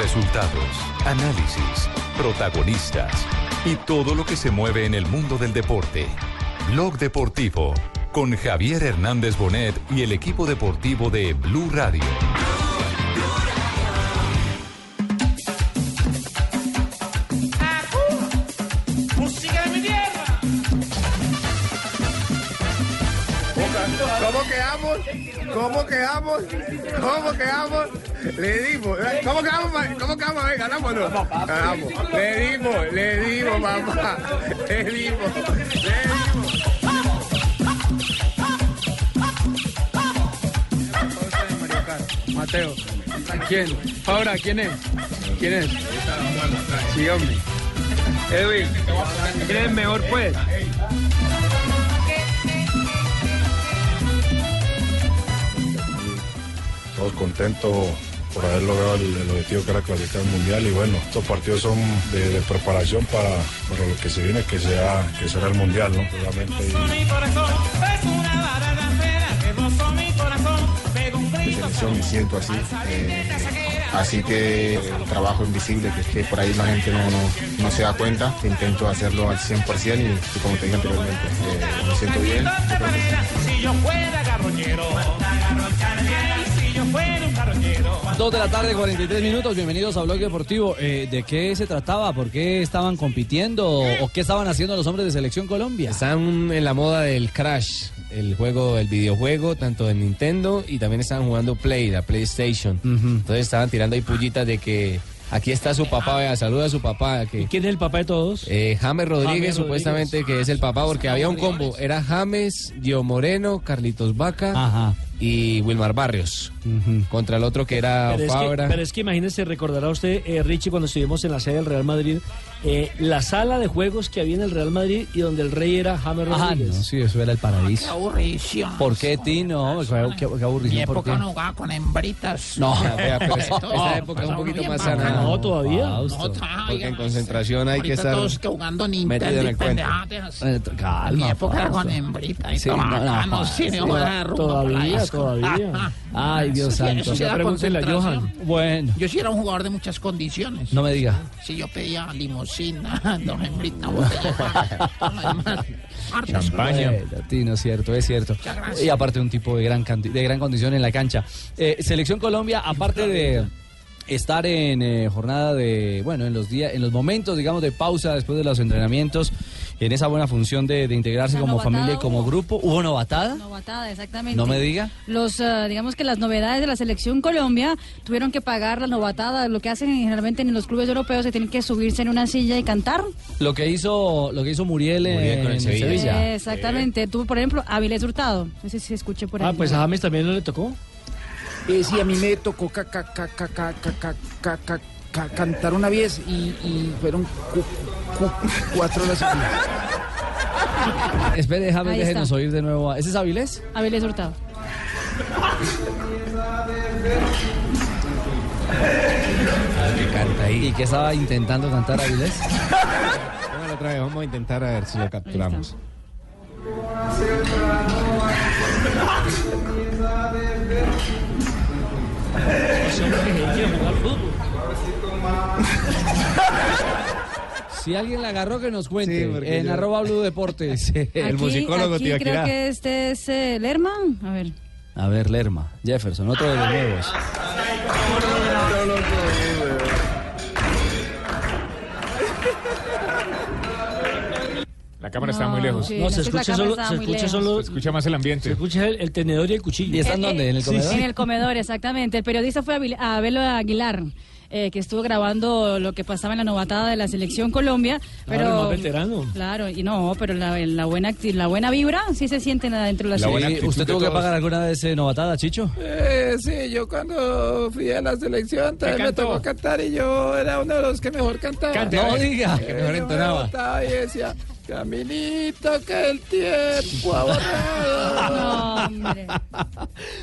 Resultados, análisis, protagonistas y todo lo que se mueve en el mundo del deporte. Blog Deportivo con Javier Hernández Bonet y el equipo deportivo de Blue Radio. ¡Música de mi tierra! ¿Cómo quedamos? ¿Cómo quedamos? ¿Cómo quedamos? Le dimos. ¿Cómo quedamos? ¿Cómo quedamos? A ver, ¿Ganamos o no? Ganamos. Le dimos, le dimos, mamá. Le dimos. Le dimos. Mateo. ¿Quién? Paura, ¿quién es? ¿Quién es? Sí, hombre. Edwin, ¿quién es el mejor, pues? todos contentos por haber logrado el, el objetivo que era clasificar al mundial y bueno, estos partidos son de, de preparación para, para lo que se viene, que sea que será el mundial, ¿no? Es me siento así. eh, así que el trabajo invisible que, que por ahí la gente no, no, no se da cuenta, intento hacerlo al 100% y, y como te dije anteriormente, eh, me siento bien. Si yo fuera Dos de la tarde, 43 minutos. Bienvenidos a Blog Deportivo. Eh, ¿De qué se trataba? ¿Por qué estaban compitiendo? ¿O qué estaban haciendo los hombres de Selección Colombia? Están en la moda del Crash, el juego, el videojuego, tanto de Nintendo y también estaban jugando Play, la PlayStation. Entonces estaban tirando ahí pullitas de que aquí está su papá, vea, saluda a su papá. Que, ¿Quién es el papá de todos? eh, James Rodríguez, James supuestamente que es el papá, porque había un combo. Era James, Dio Moreno, Carlitos Vaca Ajá. Y Wilmar Barrios. Contra el otro que era Pero es, que, Fabra. pero es que imagínese, recordará usted, eh, Richie, cuando estuvimos en la sede del Real Madrid, eh, la sala de juegos que había en el Real Madrid y donde el rey era James Ah, Rodríguez. no, sí, eso era el paraíso. aburrición. ¿Por qué, Tino? Qué, qué, qué Mi aburrición, ¿por época qué? no jugaba con hembritas. No, Vea, pero esa, No, esa época es un poquito más sana. No, todavía. Fausto. Porque en concentración hay que estar todos que jugando metido en el cuento. Eh, Mi Calma, época era con Fausto. hembrita y Sí, no, no, no, la Todavía, todavía. Ay, Dios sí, santo. eso sí pregúntele a. Johan. Bueno, Yo sí era un jugador de muchas condiciones. no me diga. Si yo pedía limosina, dos hembritas, botella de pan, hartas Bueno, Tino, cierto, es cierto. Muchas gracias. Y aparte un tipo de gran, de gran condición en la cancha. Eh, Selección Colombia, aparte de estar en eh, jornada de, bueno, en los días, en los momentos, digamos, de pausa después de los entrenamientos, en esa buena función de, de integrarse La como novatada familia y como hubo. grupo, ¿hubo novatada? Novatada, exactamente. No me diga. Los, eh, digamos que las novedades de la selección Colombia tuvieron que pagar la novatada. Lo que hacen generalmente en los clubes europeos se tienen que subirse en una silla y cantar. Lo que hizo, lo que hizo Muriel, en, con el en Sevilla. Sevilla. Eh, exactamente. Tuvo, por ejemplo, Avilés Hurtado. No sé si escuché por ahí. Ah, pues a James también no le tocó. Eh, sí, a mí me tocó ca, ca, ca, cantar una vez y, y fueron cu, cu, cuatro horas. Espere, déjame, Ahí déjenos está. oír de nuevo. A... ¿Ese es Avilés? Avilés Hurtado. ¿Y qué estaba intentando cantar Avilés? Bueno, otra vez, vamos a intentar a ver si lo capturamos. Ese hombre que quiere jugar fútbol. Si alguien la agarró, que nos cuente. Sí, en yo- arroba Blue Deportes. El Aquí- musicólogo aquí creo que este es eh, Lerma. A ver. A ver, Lerma. Jefferson, otro de los nuevos. La cámara está muy lejos. sí, No, se escucha solo, se escucha lejos. solo, Se escucha más el se ambiente. escucha el, el tenedor y el cuchillo. ¿Y están dónde? ¿En el comedor? En el comedor, exactamente. El periodista fue a Abelo Aguilar. eh, que estuvo grabando lo que pasaba en la novatada de la selección Colombia, Claro, pero el más veterano. claro y no, pero la, la buena acti- la buena vibra sí se siente dentro de la, La actitud ¿Usted tuvo que pagar alguna vez eh, novatada, Chicho? Eh, sí, yo cuando fui a la selección también me tocó cantar y yo era uno de los que mejor cantaba. Cante, No diga. Que mejor entonaba. y decía, caminito que el tiempo ha borrado. No, hombre.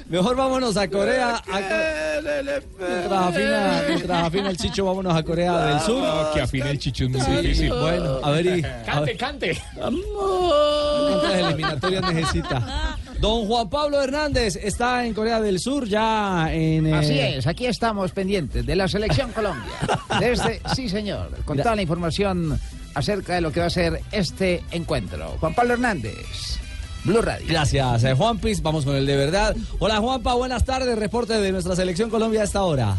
Mejor vámonos a Corea. Mientras afina, mientras afina el Chicho, vámonos a Corea del Sur. No, que afine el chicho es muy Sí, difícil. bueno, a ver, y, a ver, Cante, cante. ¿cuántas eliminatorias necesita? Don Juan Pablo Hernández está en Corea del Sur, ya en... eh, Así es, aquí estamos pendientes de la selección Colombia. Desde, sí señor, con toda la información acerca de lo que va a ser este encuentro. Juan Pablo Hernández, Blue Radio. Gracias, eh, Juan Piz. Vamos con el de verdad. Hola, Juanpa, buenas tardes. Reporte de nuestra selección Colombia a esta hora.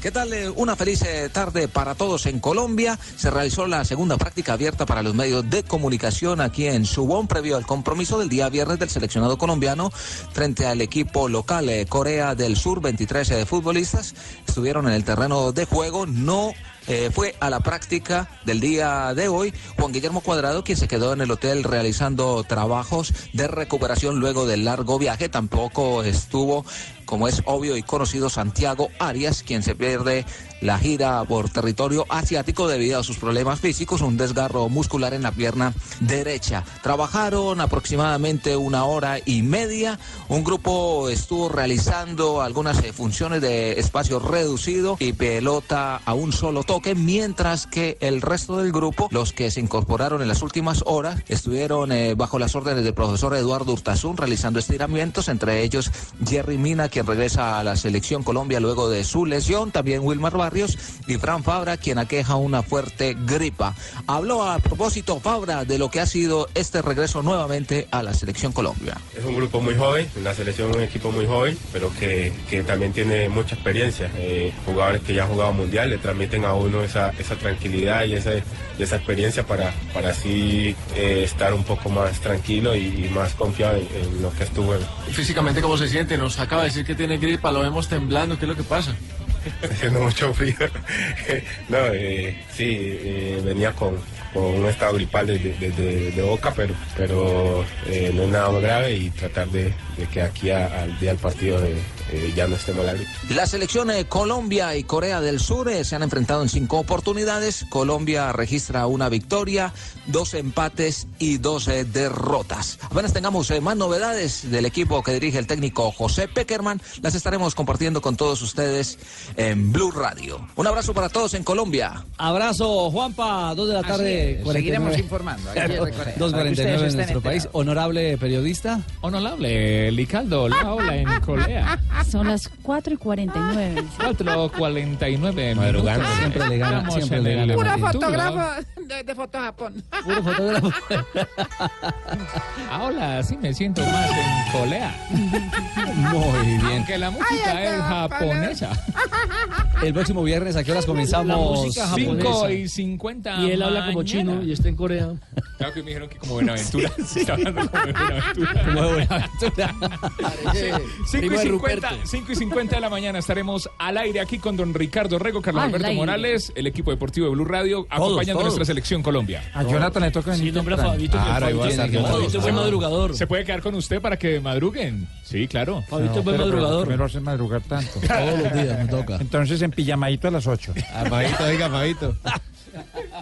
¿Qué tal? Eh, Una feliz eh, tarde para todos en Colombia. Se realizó la segunda práctica abierta para los medios de comunicación aquí en Suwon, previo al compromiso del día viernes del seleccionado colombiano frente al equipo local eh, Corea del Sur. 23 eh, futbolistas estuvieron en el terreno de juego. No eh, fue a la práctica del día de hoy Juan Guillermo Cuadrado, quien se quedó en el hotel realizando trabajos de recuperación luego del largo viaje. Tampoco estuvo, como es obvio y conocido, Santiago Arias, quien se pierde la gira por territorio asiático debido a sus problemas físicos, un desgarro muscular en la pierna derecha. Trabajaron aproximadamente una hora y media. Un grupo estuvo realizando algunas eh, funciones de espacio reducido y pelota a un solo toque, mientras que el resto del grupo, los que se incorporaron en las últimas horas, estuvieron eh, bajo las órdenes del profesor Eduardo Urtasun realizando estiramientos, entre ellos Jerry Mina, quien regresa a la selección Colombia luego de su lesión, también Wilmar Barrios y Fran Fabra, quien aqueja una fuerte gripa. Habló a propósito Fabra de lo que ha sido este regreso nuevamente a la selección Colombia. Es un grupo muy joven, la selección es un equipo muy joven, pero que, que también tiene mucha experiencia. Eh, jugadores que ya han jugado mundial le transmiten a uno esa, esa tranquilidad y esa, y esa experiencia para, para así eh, estar un poco más tranquilo y, y más confiado en, en lo que estuvo. en- Físicamente, ¿cómo se siente? Nos acaba de decir que tiene gripa, lo vemos temblando, ¿qué es lo que pasa? Haciendo mucho frío. no, eh, sí, eh, venía con, con un estado gripal de, de- de boca, pero, pero eh, no es nada grave y tratar de, de que aquí al día del partido eh, eh, ya no estemos la gripe. La selección de Colombia y Corea del Sur eh, se han enfrentado en cinco oportunidades. Colombia registra una victoria, dos empates y dos eh, derrotas. Apenas tengamos eh, más novedades del equipo que dirige el técnico José Peckerman, las estaremos compartiendo con todos ustedes en Blue Radio. Un abrazo para todos en Colombia. Abrazo, Juanpa, dos de la tarde. es, 49. seguiremos informando, aquí desde Corea, Dos para que 49 ustedes en estén nuestro país. Honorable periodista. Honorable, Licaldo, la ola en Corea. Son las 4 y 49. 4.49 Madrugando. minutos. Siempre le gana, siempre le gana. Puro fotógrafo de, de Foto Japón. Puro fotógrafo. Ahora sí me siento más en Corea. Muy bien. Aunque la música es japonesa. El próximo viernes, ¿a qué horas comenzamos? La música japonesa. 5 y 50 Y él habla como chino y está en Corea. Claro que me dijeron que como Buenaventura. Está hablando como de Buenaventura. Como de Buenaventura. Sí. 5 primo y, de 50, Ruperto. 5 y 50 de la mañana estaremos al aire aquí con don Ricardo Rego, Carlos Al Alberto aire. Morales, el equipo deportivo de Blue Radio, acompañando a todos. nuestra selección Colombia. Ah, A Jonathan le toca Sí, nombre a. Fabito. Claro, Fabito es buen madrugador. ¿Se puede quedar con usted para que madruguen? Sí, claro. Fabito es buen madrugador. Me lo hacen madrugar tanto. Todos los días me toca. Entonces en pijamadito a las 8. A Fabito, oiga, Fabito.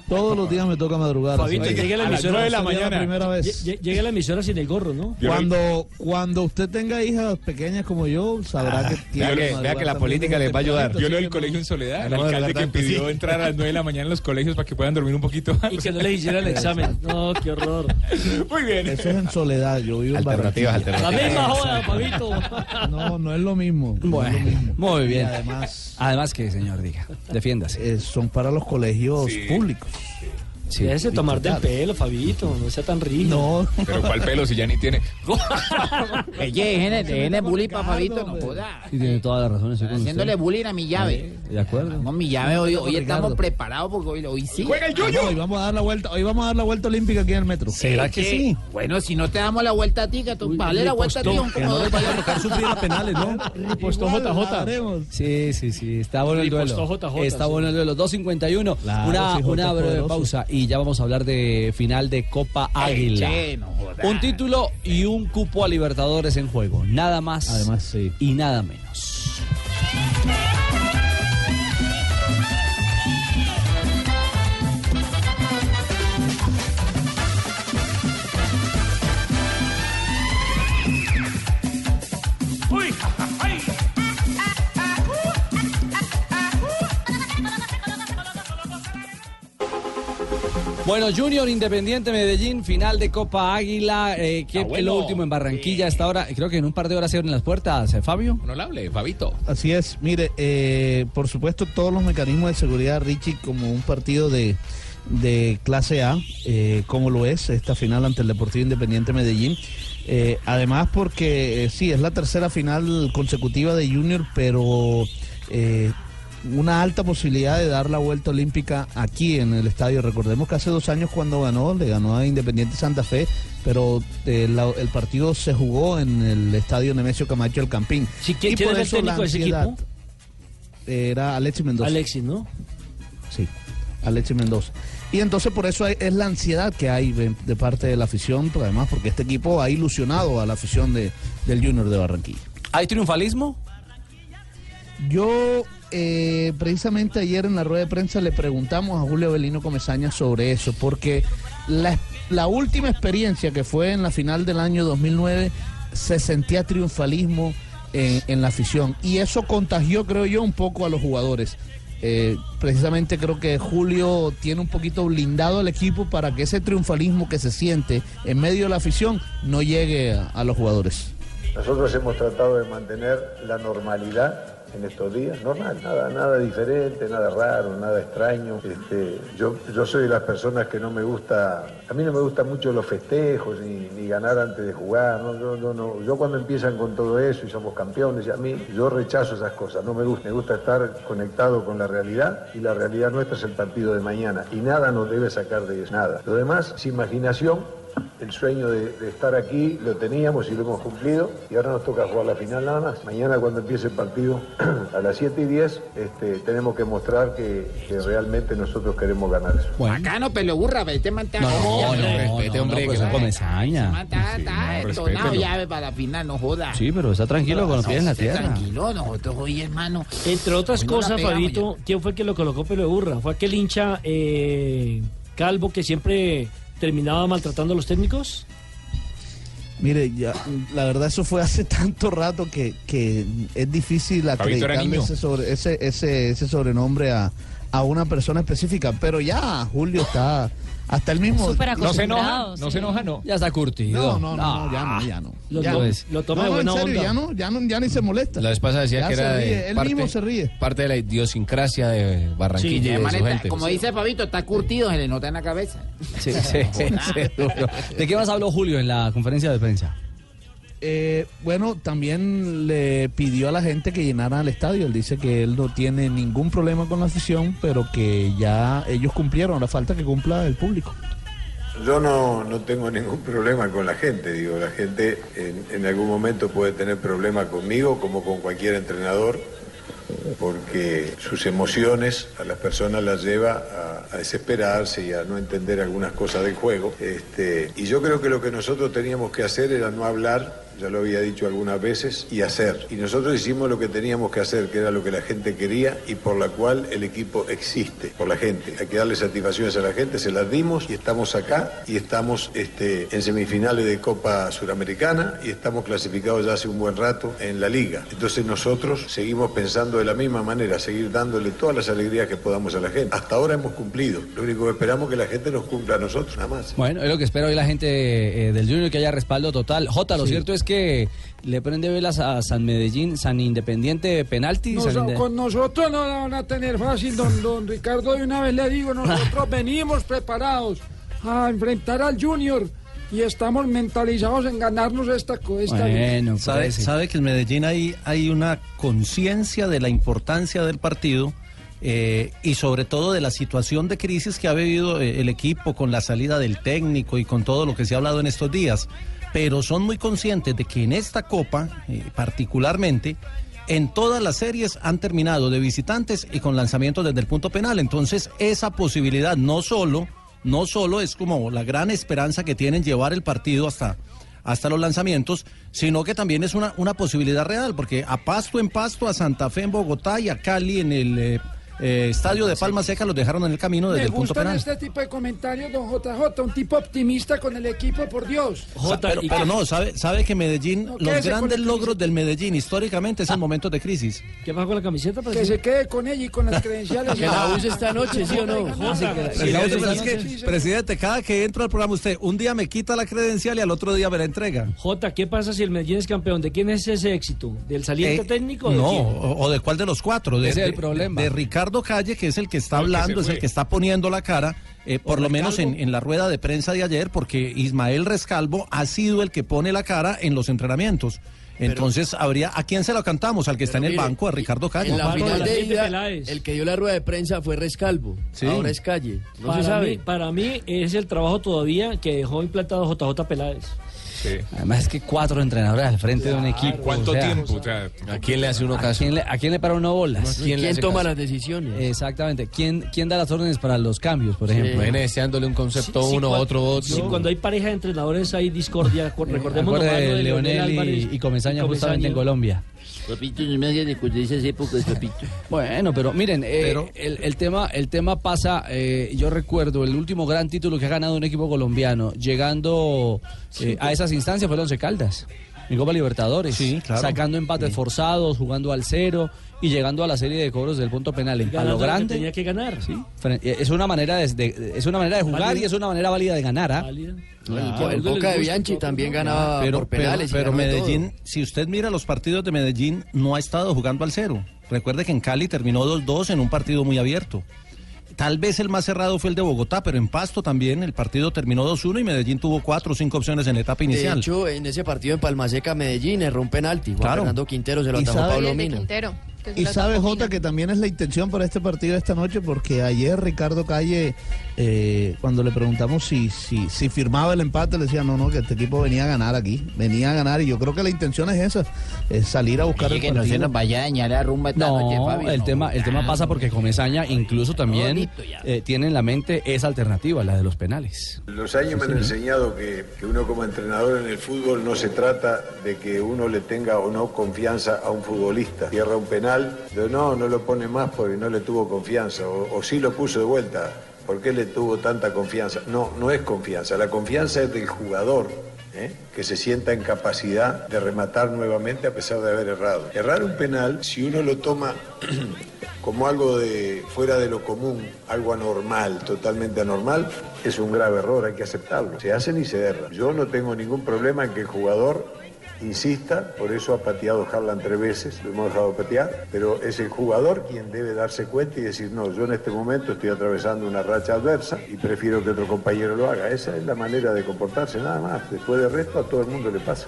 Todos los días me toca madrugar. Fabito, así. llegue a la a emisora. nueve de la usted mañana. la primera vez. Lle- Llegue a la emisora sin el gorro, ¿no? Cuando, cuando usted tenga hijas pequeñas como yo, sabrá que tiene Vea que, madrugar vea que la política les va a ayudar. tempranito, Yo lo del colegio en soledad, el alcalde que pidió sí. entrar a las 9 de la mañana en los colegios para que puedan dormir un poquito más. Y que no le hiciera el examen. No, qué horror. Muy bien. Eso es en soledad, yo vivo en Alternativas, Barranquilla. La alternativas. misma joda, Fabito. No, no es lo mismo. no es Bueno, lo mismo. muy bien. Y además, Además que, señor, diga, defiéndase. eh, son para los colegios Sí. Públicos. Sí. Déjese tomar del total. pelo, Fabito. No sea tan rígido. No, Pero ¿cuál pelo si ya ni tiene? Oye, déjenle, bullying para Fabito, no joda. Sí, tiene toda la razón. estoy con Haciéndole usted. bullying a mi llave. De acuerdo. Con mi llave, hoy, hoy estamos preparados porque hoy, hoy sí. ¡Juega el yuyo! hoy vamos a dar la vuelta, hoy vamos a dar la vuelta olímpica aquí en el metro. ¿Será que sí? Bueno, si no te damos la vuelta a ti, que tú, dale la vuelta a ti, un Que no les vaya a tocar sufrir a penales, ¿no? Ripostó JJ. Sí, sí, sí, está bueno el Ripostó duelo. JJ, Está bueno el duelo. 2.51, Claro, una, breve pausa y ya vamos a hablar de final de Copa Águila. Che, no joda. Un título y un cupo a Libertadores en juego. Nada más Además, sí. y nada menos. Bueno, Junior Independiente Medellín, final de Copa Águila. Eh, ¿Qué es lo último en Barranquilla hasta ahora? Creo que en un par de horas se abren las puertas, eh, Fabio. Honorable, Fabito. Así es, mire, eh, por supuesto todos los mecanismos de seguridad, Richie, como un partido de, de clase A, eh, como lo es esta final ante el Deportivo Independiente Medellín. Eh, además porque eh, sí, es la tercera final consecutiva de Junior, pero eh, una alta posibilidad de dar la vuelta olímpica aquí en el estadio. Recordemos que hace dos años cuando ganó, le ganó a Independiente Santa Fe, pero eh, la- el partido se jugó en el estadio Nemesio Camacho El Campín. ¿quién- Y quién por era el eso la técnico de ese ansiedad equipo? Era Alexis Mendoza. Alexis, ¿no? Sí, Alexis Mendoza. Y entonces por eso hay- es la ansiedad que hay de, de parte de la afición, pero además porque este equipo ha ilusionado a la afición de, del Junior de Barranquilla. ¿Hay triunfalismo? Yo eh, precisamente ayer en la rueda de prensa le preguntamos a Julio Belino Comesaña sobre eso, porque la, última experiencia que fue en la final del año 2009 se sentía triunfalismo en, la afición y eso contagió, creo yo, un poco a los jugadores. Eh, precisamente creo que Julio tiene un poquito blindado al equipo para que ese triunfalismo que se siente en medio de la afición no llegue a los jugadores. Nosotros hemos tratado de mantener la normalidad en estos días, normal, nada, nada diferente, nada raro, nada extraño. Este, yo, yo soy de las personas que no me gusta, a mí no me gustan mucho los festejos ni, ni ganar antes de jugar. ¿no? Yo, yo no- yo cuando empiezan con todo eso y somos campeones, y a mí yo rechazo esas cosas, no me gusta, me gusta estar conectado con la realidad y la realidad nuestra es el partido de mañana y nada nos debe sacar de eso, nada. Lo demás es imaginación el sueño de, de estar aquí lo teníamos y lo hemos cumplido y ahora nos toca jugar la final nada más. Mañana cuando empiece el partido a las 7 y 10 este, tenemos que mostrar que, que realmente nosotros queremos ganar eso. Bacano, pelo burra, vete manta. No, no, no, respete, hombre, que son comesaña. Está, está entonado llave para la final, no joda. Sí, pero está tranquilo con los pies en la tierra. Tranquilo, nosotros hoy, hermano. Entre otras no cosas, Fabito, ¿quién fue que lo colocó pelo de burra? ¿Fue aquel hincha eh, calvo que siempre terminaba maltratando a los técnicos? Mire, ya, la verdad eso fue hace tanto rato que, que es difícil acreditarle ese, sobre- ese, ese, ese sobrenombre a, a una persona específica. Pero ya Julio está hasta el mismo... Súper No se enoja, no sí. se enoja, no. Ya está curtido. No, no, no, no, ya no, ya no. Lo, Ya no. lo toma No, de no, buena en serio, onda. ya no, ya no, ya ni se molesta. La vez pasada decía Ya que era ríe, de él parte, mismo se ríe. parte de la idiosincrasia de Barranquilla Sí, y de su gente. como dice Fabito, está curtido, se le nota en la cabeza. Sí, sí, sí. ¿De qué más habló Julio en la conferencia de prensa? Eh, bueno, también le pidió a la gente que llenara el estadio. Él dice que él no tiene ningún problema con la afición, pero que ya ellos cumplieron. Ahora falta que cumpla el público. Yo no, no tengo ningún problema con la gente, digo, la gente en, en algún momento puede tener problemas conmigo como con cualquier entrenador, porque sus emociones a las personas las lleva a, a desesperarse y a no entender algunas cosas del juego. Este, y yo creo que lo que nosotros teníamos que hacer era no hablar, ya lo había dicho algunas veces, y hacer. Y nosotros hicimos lo que teníamos que hacer, que era lo que la gente quería y por la cual el equipo existe, por la gente. Hay que darle satisfacciones a la gente, se las dimos y estamos acá y estamos este, en semifinales de Copa Suramericana y estamos clasificados ya hace un buen rato en la liga. Entonces nosotros seguimos pensando de la misma manera, seguir dándole todas las alegrías que podamos a la gente. Hasta ahora hemos cumplido. Lo único que esperamos es que la gente nos cumpla a nosotros, nada más. Bueno, es lo que espera hoy la gente eh, del Junior, que haya respaldo total. Jota, lo Sí. cierto es que le prende velas a San Medellín, San Independiente penalti. Nos- San Inde- con nosotros no la van a tener fácil, don, don Ricardo. De una vez le digo, nosotros venimos preparados a enfrentar al Junior y estamos mentalizados en ganarnos esta, esta sabe, sabe que en Medellín hay, hay una conciencia de la importancia del partido eh, y sobre todo de la situación de crisis que ha vivido eh, el equipo con la salida del técnico y con todo lo que se ha hablado en estos días. Pero son muy conscientes de que en esta copa, eh, particularmente, en todas las series han terminado de visitantes y con lanzamientos desde el punto penal. Entonces, esa posibilidad no solo, no solo es como la gran esperanza que tienen llevar el partido hasta, hasta los lanzamientos, sino que también es una, una posibilidad real, porque a Pasto en Pasto, a Santa Fe en Bogotá y a Cali en el, eh, eh, estadio de Palma Seca los dejaron en el camino desde Me el punto gustan penal. este tipo de comentarios, don JJ, un tipo optimista con el equipo, por Dios. Sa- pero, pero no, sabe, sabe que Medellín, No, los grandes logros del Medellín históricamente es en momentos de crisis. ¿Qué pasa con la camiseta? Que se quede con ella y con las credenciales. Que la use esta noche, ¿sí o no? Jota, Presidente, pero es que, presidente, cada que entro al programa usted, un día me quita la credencial y al otro día me la entrega. Jota, ¿qué pasa si el Medellín es campeón? ¿De quién es ese éxito? ¿Del saliente Eh, técnico? o de No, quién? o, o de cuál de los cuatro. De, Ese es el de- problema. de Ricardo Calle, que es el que está El que se hablando, es el que está poniendo la cara, eh, por ¿O lo menos en, la rueda de prensa de ayer, porque Ismael Rescalvo ha sido el que pone la cara en los entrenamientos. Entonces, habría ¿a quién se lo cantamos? Al que está en el mire, banco, a Ricardo Calle. En la final de ida, el que dio la rueda de prensa fue Rescalvo. Sí. Ahora es Calle. No para se sabe. Mí, para mí es el trabajo todavía que dejó implantado JJ Peláez. Además es que cuatro entrenadores al frente de un equipo. ¿Cuánto o sea, tiempo? O sea, ¿A quién le hace uno ¿A caso? quién le, a quién le para uno bolas? ¿Quién, toma las decisiones? Exactamente. ¿Quién, ¿Quién da las órdenes para los cambios, por ejemplo? Viene deseándole un concepto Sí, sí, uno, cuando- otro, otro. sí, cuando hay pareja de entrenadores hay discordia. Cu- Recordemos lo de de Leonel Álvarez y, y Comesaña y justamente en Colombia. Papito, no me hagas de esas épocas, papito. Bueno, pero miren, eh, el, el tema, el tema pasa, eh, yo recuerdo el último gran título que ha ganado un equipo colombiano, llegando eh, a esas instancias fue el Once Caldas, en Copa Libertadores, claro. sacando empates forzados, jugando al cero y llegando a la serie de cobros del punto penal. En Ganando lo que grande, tenía que ganar. sí, eh, es una manera de, de- es una manera de jugar Válida. y es una manera válida de ganar. ¿ah? El Boca de Bianchi también ganaba pero, por penales. y pero, Medellín, si usted mira los partidos de Medellín, no ha estado jugando al cero. Recuerde que en Cali terminó 2-2 en un partido muy abierto. Tal vez el más cerrado fue el de Bogotá, pero en Pasto también el partido terminó 2-1 y Medellín tuvo cuatro o cinco opciones en la etapa De inicial. hecho, en ese partido en Palmaseca, Medellín, erró un penalti. Juan Claro. Fernando Quintero se lo atajó sabe- Pablo de Mina. Quintero. Y sabe, Jota, que también es la intención para este partido de esta noche, porque ayer Ricardo Calle, eh, cuando le preguntamos si, si, si firmaba el empate, le decía, no, no, que este equipo venía a ganar aquí, venía a ganar, y yo creo que la intención es esa, es salir a buscar el que no se nos vaya a dañar la rumba esta noche, No, Fabio. el no. tema, el tema pasa porque Comesaña incluso también eh, tiene en la mente esa alternativa, la de los penales. Los años me han enseñado que, que uno como entrenador en el fútbol no se trata de que uno le tenga o no confianza a un futbolista. Cierra un penal, no, no lo pone más porque no le tuvo confianza, o, o sí lo puso de vuelta, ¿por qué le tuvo tanta confianza? No, no es confianza, la confianza es del jugador. ¿eh? que se sienta en capacidad de rematar nuevamente a pesar de haber errado. Errar un penal, si uno lo toma como algo de fuera de lo común, algo anormal, totalmente anormal, es un grave error, hay que aceptarlo. Se hacen y se erran. Yo no tengo ningún problema en que el jugador insista, por eso ha pateado Harlan tres veces, lo hemos dejado patear, pero es el jugador quien debe darse cuenta y decir, no, yo en este momento estoy atravesando una racha adversa y prefiero que otro compañero lo haga. Esa es la manera de comportarse, nada más. Después del resto a todo el mundo le pasa.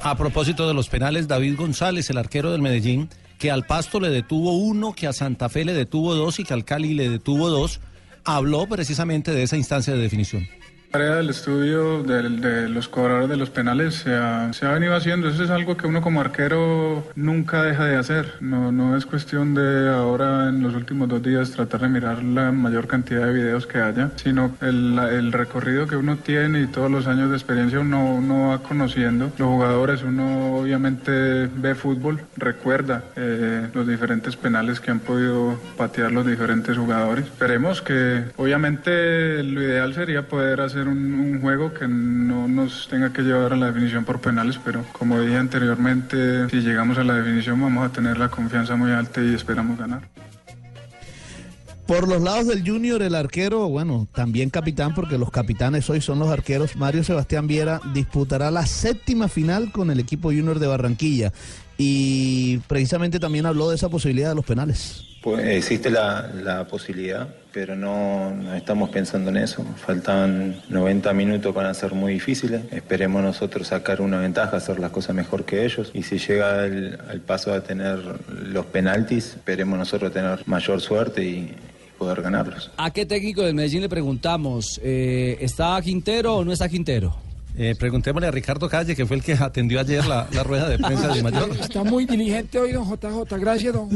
A propósito de los penales, David González, el arquero del Medellín, que al Pasto le detuvo uno, que a Santa Fe le detuvo dos y que al Cali le detuvo dos, habló precisamente de esa instancia de definición. La tarea del estudio del- de, los cobradores de los penales se ha, se ha venido haciendo. Eso es algo que uno como arquero nunca deja de hacer. No, no es cuestión de ahora en los últimos dos días tratar de mirar la mayor cantidad de videos que haya, sino el, el recorrido que uno tiene y todos los años de experiencia uno, uno va conociendo. Los jugadores, uno obviamente ve fútbol, recuerda eh, los diferentes penales que han podido patear los diferentes jugadores. Esperemos que obviamente lo ideal sería poder hacer un, un juego que no nos tenga que llevar a la definición por penales, pero como dije anteriormente, si llegamos a la definición vamos a tener la confianza muy alta y esperamos ganar. Por los lados del Junior, el arquero, bueno, también capitán, porque los capitanes hoy son los arqueros. Mario Sebastián Viera disputará la séptima final con el equipo Junior de Barranquilla. Y precisamente también habló de esa posibilidad de los penales. Pues existe la, la posibilidad, pero no, no estamos pensando en eso. Faltan 90 minutos, van a ser muy difíciles. Esperemos nosotros sacar una ventaja, hacer las cosas mejor que ellos. Y si llega el, al paso a tener los penaltis, esperemos nosotros tener mayor suerte y poder ganarlos. ¿A qué técnico del Medellín le preguntamos? eh, ¿Está Quintero o no está Quintero? Eh, preguntémosle a Ricardo Calle, que fue el que atendió ayer la, la rueda de prensa de Mayor. Está muy diligente hoy, don JJ. Gracias, don.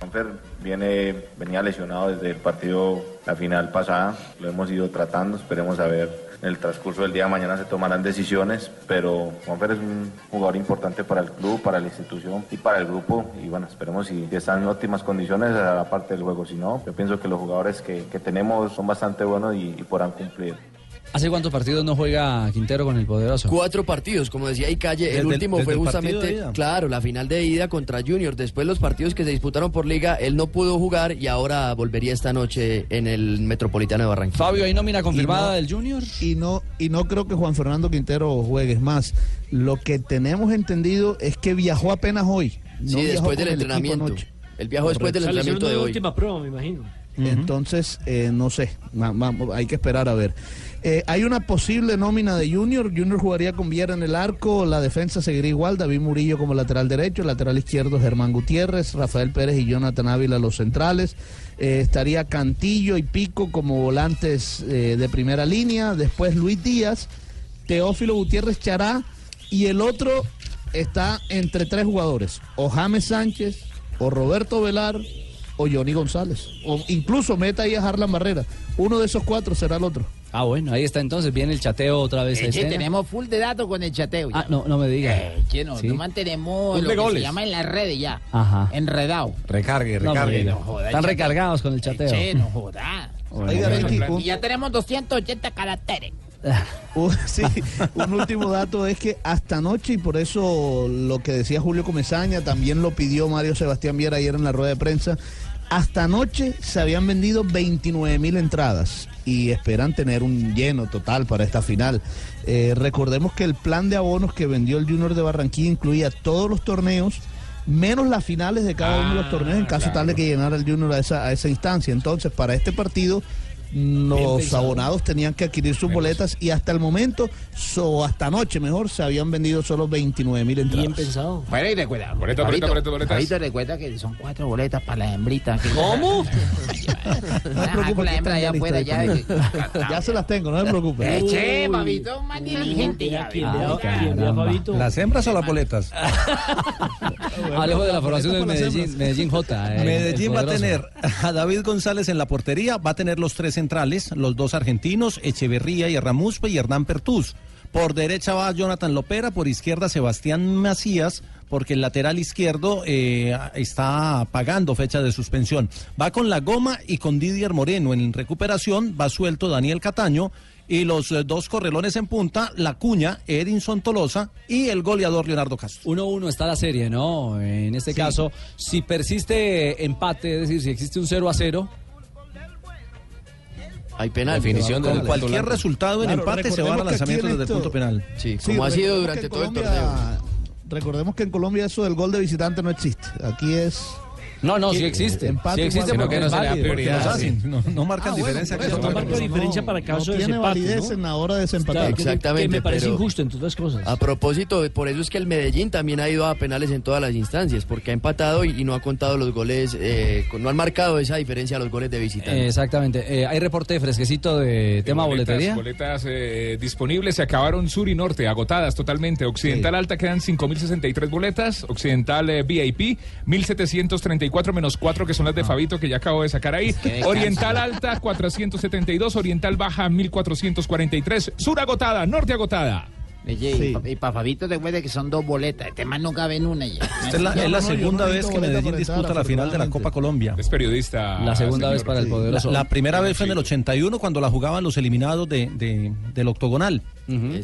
Juanfer viene, venía lesionado desde el partido, la final pasada, lo hemos ido tratando, esperemos a ver en el transcurso del día de mañana se tomarán decisiones, pero Juanfer es un jugador importante para el club, para la institución y para el grupo. Y bueno, esperemos si están en óptimas condiciones aparte del juego, si no, yo pienso que los jugadores que, que tenemos son bastante buenos y podrán cumplir. ¿Hace cuántos partidos no juega Quintero con el poderoso? Cuatro partidos, como decía Icalle. Desde El el- último desde fue el justamente, de ida. claro, la final de ida contra Junior. Después los partidos que se disputaron por liga, él no pudo jugar y ahora volvería esta noche en el Metropolitano de Barranquilla. Fabio, ¿hay nómina confirmada no- del Junior? Y no, y no creo que Juan Fernando Quintero juegue. Es más, lo que tenemos entendido es que viajó apenas hoy. No Sí, después del el entrenamiento. Él viajó después del entrenamiento de hoy. última prueba, me imagino. Entonces, eh, no sé, hay que esperar a ver. Eh, hay una posible nómina de Junior. Junior jugaría con Viera en el arco. La defensa seguiría igual. David Murillo como lateral derecho. Lateral izquierdo Germán Gutiérrez. Rafael Pérez y Jonathan Ávila los centrales. Eh, estaría Cantillo y Pico como volantes eh, de primera línea. Después Luis Díaz. Teófilo Gutiérrez Chará. Y el otro está entre tres jugadores. O James Sánchez, o Roberto Velar, o Johnny González. O incluso meta ahí a Harlan Barrera. Uno de esos cuatro será el otro. Ah, bueno, ahí está entonces, viene el chateo otra vez. tenemos full de datos con el chateo. ya. Ah, no, no me diga. Eh, no, Sí. no mantenemos Full lo de que goles. se llama en las redes ya. Ajá. Enredado. Recargue, No, recargue. hombre, no joda, Están chateo. recargados con el chateo. Che, no joda. Bueno, bueno. Y ya tenemos 280 caracteres. Un- sí, un último dato es que hasta anoche, y por eso lo que decía Julio Comesaña, también lo pidió Mario Sebastián Viera ayer en la rueda de prensa, hasta anoche se habían vendido 29 mil entradas y esperan tener un lleno total para esta final. Eh, recordemos que el plan de abonos que vendió el Junior de Barranquilla incluía todos los torneos, menos las finales de cada uno de los torneos en caso tal de que llenara el Junior a esa, a esa instancia. Entonces, para este partido los abonados tenían que adquirir sus boletas y hasta el momento, so, hasta anoche mejor, se habían vendido solo 29 mil entradas. Bien pensado. Bueno, y recuerda. Boleta, boleta, boleta, boletas. Fabito, recuerda que son cuatro boletas para las hembritas. que- ¿Cómo? Ah, con la hembra allá afuera ya. de Ya se las tengo, no se preocupe. Eh, che, Fabito, más ya. Ah, ¿Las hembras o las boletas? Alejo de la formación del Medellín, Medellín J. eh, Medellín el va a tener a David González en la portería, va a tener los tres centrales, los dos argentinos, Echeverría y Ramuspe y Hernán Pertús. Por derecha va Jonathan Lopera, por izquierda Sebastián Macías, porque el lateral izquierdo eh, está pagando fecha de suspensión. Va con la goma y con Didier Moreno en recuperación, va suelto Daniel Cataño y los eh, dos correlones en punta, La Cuña, Edinson Tolosa y el goleador Leonardo Castro. 1-1 está la serie, ¿no? En este caso, si persiste empate, es decir, si existe un 0 a 0. Hay penal. Definición Con del cualquier resultado en Claro, empate se va a recordemos que lanzamiento desde el punto penal. Sí, Sí, como ha sido durante todo el Colombia- torneo. Recordemos que en Colombia eso del gol de visitante no existe. Aquí es. No, no, sí existe. empate Sí existe porque no se le da Porque prioridad, sí. No, no marcan Ah, diferencia. otra no marca diferencia para caso no de tiene desempate, validez en la hora de desempatar. Claro, Exactamente, Que me parece pero- injusto, entre otras cosas. A propósito, por eso es que el Medellín también ha ido a penales en todas las instancias, porque ha empatado y, y no ha contado los goles, eh, con- no han marcado esa diferencia a los goles de visitante. Eh, exactamente. Eh, hay reporte fresquecito de tema boletas, boletería. Boletas disponibles, se acabaron sur y norte, agotadas totalmente. Occidental alta quedan 5.063 boletas, Occidental VIP 1.734 menos 4 que son las de Fabito que ya acabo de sacar ahí. descanso. Oriental alta 472, Oriental baja 1.443, sur agotada, norte agotada. Y para Fabito recuerde que son dos boletas. Este man no cabe en una ya. Esta es la, es la segunda vez que Medellín disputa la final de la Copa Colombia. Es periodista. La segunda señor. vez para el poderoso. la primera vez fue en el 81 cuando la jugaban los eliminados de, de- del octogonal.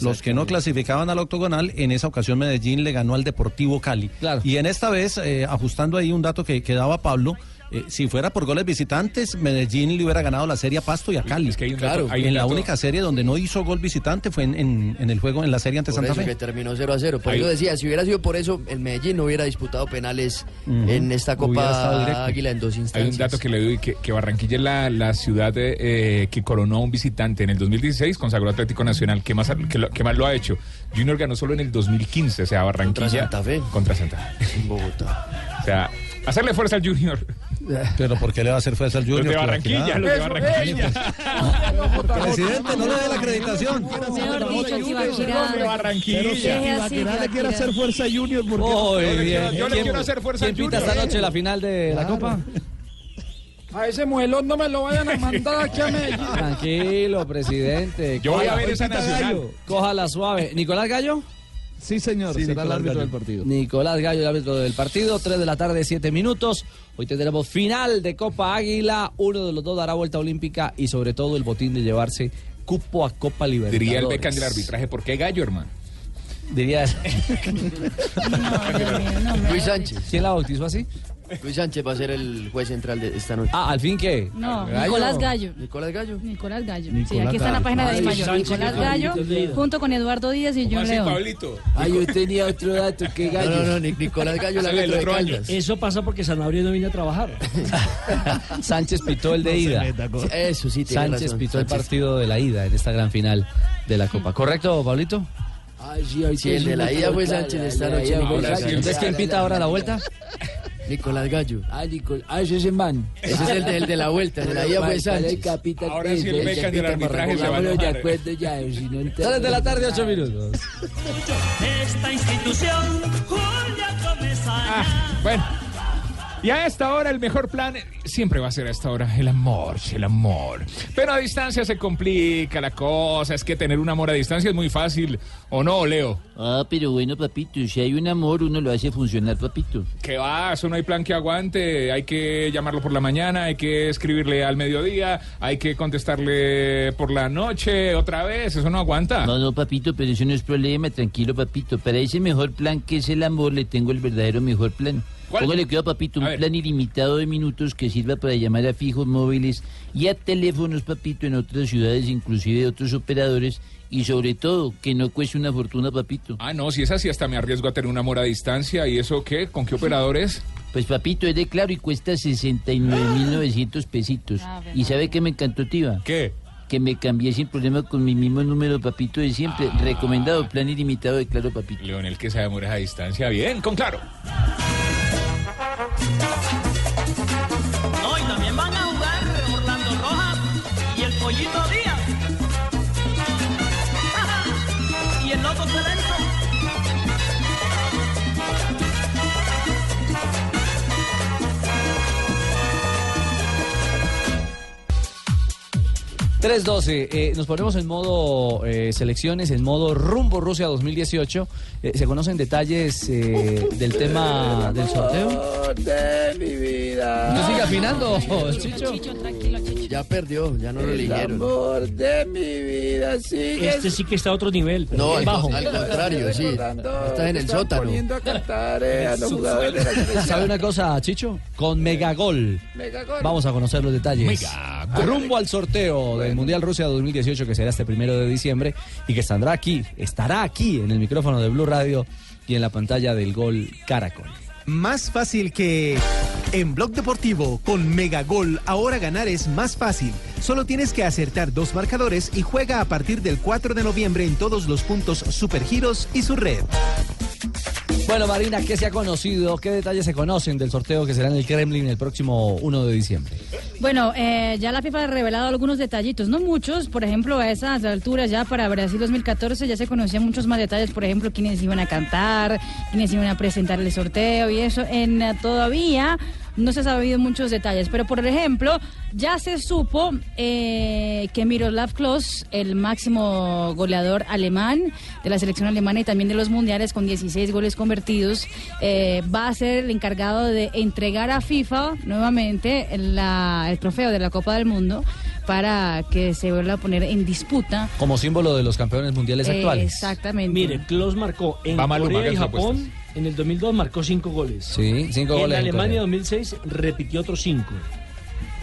Los que no clasificaban al octogonal, en esa ocasión Medellín le ganó al Deportivo Cali. Y en esta vez, eh, ajustando ahí un dato que, que daba Pablo, eh, si fuera por goles visitantes, Medellín le hubiera ganado la serie a Pasto y a Cali. Es que hay un dato- hay un en la dato- única serie donde no hizo gol visitante fue en, en- en el juego, en la serie ante Por Santa eso Fe. que terminó 0 a 0. Por Ahí- eso decía, si hubiera sido por eso, el Medellín no hubiera disputado penales en esta Copa. Águila en dos Hay instancias. un dato que le doy, que, que Barranquilla es la, la ciudad eh, que coronó a un visitante en el 2016, consagró Atlético Nacional. ¿Qué más, que lo, qué más lo ha hecho? Junior ganó solo en el 2015, o sea, Barranquilla. Contra Santa Fe. Contra Santa Fe. En Bogotá. O sea, hacerle fuerza al Junior. Pero ¿por qué le va a hacer fuerza al Junior? Los de? Barranquilla, los de Barranquilla. Presidente, no le dé la acreditación. Mejor dicho, Tibaquirá. de Barranquilla. Tibaquirá le quiere hacer fuerza a Junior porque Muy Yo le bien. quiero- yo le ¿Quién- quiero hacer fuerza ¿Quién al pita Junior. esta noche la final de la Copa? A ese muelón no me lo vayan a mandar aquí a Medellín. Tranquilo, presidente. Yo voy a Coja- ver esa Pita nacional. Cójala suave. ¿Nicolás Gallo? Sí, señor, Sí, será el Nicolás árbitro Gallo. del partido. Nicolás Gallo, el árbitro del partido. 3 de la tarde, 7 minutos. Hoy tendremos final de Copa Águila. Uno de los dos dará vuelta olímpica y sobre todo el botín de llevarse cupo a Copa Libertadores. Diría el Beckham del arbitraje, ¿por qué gallo, hermano? Diría Luis Sánchez. ¿Quién la bautizó así? Luis Sánchez va a ser el juez central de esta noche. Ah, ¿al fin qué? No, ¿Gallo? Nicolás Gallo. Nicolás Gallo. Nicolás Gallo. sí, aquí está en la página de Ay, Mayor. Sánchez, Nicolás Gallo, Pablito junto con Eduardo Díaz y John León. Ah, yo tenía otro dato que Gallo. No, no, no, Ni- Nicolás Gallo, la El otro año. Eso pasa porque Sanabria no viene a trabajar. Sánchez pitó el de ida. Eso sí, tiene Sánchez razón. pitó el partido de la ida en esta gran final de la Copa. ¿Correcto, Pablito? Ay, sí, hoy sí, el de la ida fue Sánchez esta noche. Entonces, ¿quién pita ahora la vuelta? Nicolás Gallo. Ah, ah, ese es el man. Ese es el de, el de la vuelta. El de la fue Sánchez. Ahora sí el Beckham del arbitraje se va a enojar. Tres de la tarde, ocho minutos. Esta institución, Julia Comesaña. Bueno. Y a esta hora el mejor plan siempre va a ser a esta hora el amor, el amor. Pero a distancia se complica la cosa, es que tener un amor a distancia es muy fácil, ¿o no, Leo? Ah, pero bueno, papito, si hay un amor, uno lo hace funcionar, papito. Que va, eso no hay plan que aguante, hay que llamarlo por la mañana, hay que escribirle al mediodía, hay que contestarle por la noche otra vez, eso no aguanta. No, no, papito, pero eso no es problema, tranquilo, papito. Para ese mejor plan que es el amor, le tengo el verdadero mejor plan. Póngale cuidado, papito, un plan ilimitado de minutos que sirva para llamar a fijos móviles y a teléfonos, papito, en otras ciudades, inclusive de otros operadores, y sobre todo, que no cueste una fortuna, papito. Ah, no, si es así, hasta me arriesgo a tener un amor a distancia, ¿y eso qué? ¿Con qué operadores? Pues papito, es de claro y cuesta 69.900 pesitos. ¿Y sabe qué me encantó, Tiva? ¿Qué? Que me cambié sin problema con mi mismo número, papito, de siempre. Recomendado, plan ilimitado de claro, papito. Leonel, que sabe amores a distancia, bien, con claro. 3-12, eh, nos ponemos en modo eh, selecciones, en modo rumbo Rusia 2018. Eh, ¿Se conocen detalles eh, del tema del sorteo? de mi vida. ¿No sigue afinando, Chicho? Ya perdió, ya no lo eligieron. amor de mi vida sigue. Este sí que está a otro nivel. pero No, al, bajo. al contrario, sí. Estás en el sótano. poniendo a cantar eh, a los jugadores de la. ¿Sabe una cosa, Chicho? Con Megagol. Megagol. Vamos a conocer los detalles. Megagol. Rumbo al sorteo del Mundial Rusia 2018 que será este primero de diciembre y que estará aquí, estará aquí en el micrófono de Blue Radio y en la pantalla del Gol Caracol. Más fácil que... En Blog Deportivo, con Megagol, ahora ganar es más fácil. Solo tienes que acertar dos marcadores y juega a partir del 4 de noviembre en todos los puntos Supergiros y su red. Bueno, Marina, ¿qué se ha conocido? ¿Qué detalles se conocen del sorteo que será en el Kremlin el próximo 1 de diciembre? Bueno, eh, ya la FIFA ha revelado algunos detallitos, no muchos, por ejemplo, a esas alturas ya para Brasil 2014 ya se conocían muchos más detalles, por ejemplo, quiénes iban a cantar, quiénes iban a presentar el sorteo y eso. En eh, todavía no se ha sabido muchos detalles, pero por ejemplo, ya se supo eh, que Miroslav Klose, el máximo goleador alemán de la selección alemana y también de los mundiales con 16 goles convertidos, eh, va a ser el encargado de entregar a FIFA nuevamente la- el trofeo de la Copa del Mundo para que se vuelva a poner en disputa. Como símbolo de los campeones mundiales actuales. Exactamente. Mire, Klaus marcó en Corea y Japón. apuestas. En el 2002 marcó cinco goles. Sí, cinco en goles en Alemania Corea. 2006 repitió otros cinco.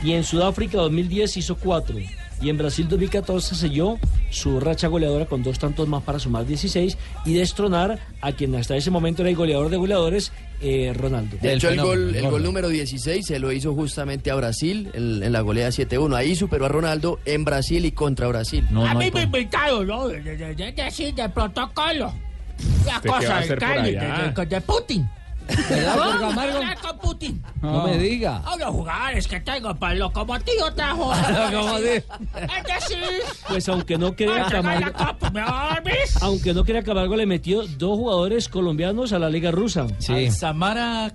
Y en Sudáfrica 2010 hizo cuatro. Y en Brasil 2014 selló su racha goleadora con dos tantos más para sumar 16 y destronar a quien hasta ese momento era el goleador de goleadores, eh, Ronaldo. De hecho, el gol, el gol número 16 se lo hizo justamente a Brasil en, en la goleada 7-1. Ahí superó a Ronaldo en Brasil y contra Brasil. a mí me invitaron, ¿no? De, de, de, de- de- de protocolo. La ¿Usted qué va a cosa del Cali, de, Putin. ¿Verdad, No, Jorge Amargo? hablar con Putin. No me diga. A los jugadores que tengo para el locomotivo trajo. Locomotivo. Es decir, Pues aunque no a ¿me dormís? aunque no crea Camargo le metió dos jugadores colombianos a la liga rusa. Sí. Samara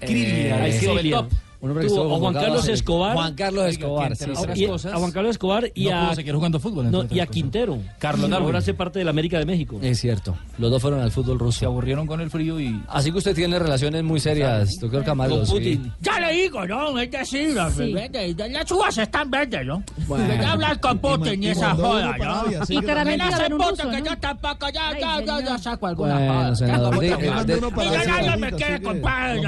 Eh, al Krilia. Sobeltop. Un hombre que Tuvo estuvo a Juan Carlos Escobar. Juan Carlos Escobar, sí, sí. a- cosas, a Juan Carlos Escobar y no a pudo seguir jugando fútbol, no, y a. Quintero. Carlos Darwin. Ahora hace parte de la América de México. Es cierto. Los dos fueron al fútbol Se ruso. aburrieron con el frío y Así que usted tiene relaciones muy serias, doctor Camargo. Con sí. Putin. Ya le digo, ¿no? Es decir, Sí. vende, las uvas están verdes, ¿no? Ya hablar con Putin y esa joda, ¿no? Y claramente hace puto que yo tampoco, ya, ya, ya, ya saco alguna Bueno, joda. senador, ese nadie me quiere comprar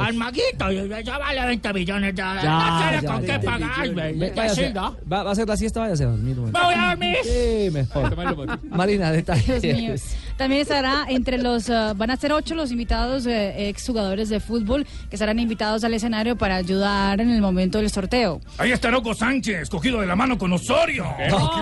al maguito, ya vale 20 millones de dólares. Ya, No tiene ya, con ya. qué pagar, güey. Ve- Es váyase. decir, ¿no? va, va a hacer la siesta, váyase a dormir. Me voy a dormir. Sí, mejor. Marina, detalles. Dios mío. También estará entre los, ah, van a ser ocho los invitados, eh, exjugadores de fútbol, que estarán invitados al escenario para ayudar en el momento del sorteo. Ahí está Loco Sánchez, cogido de la mano con Osorio.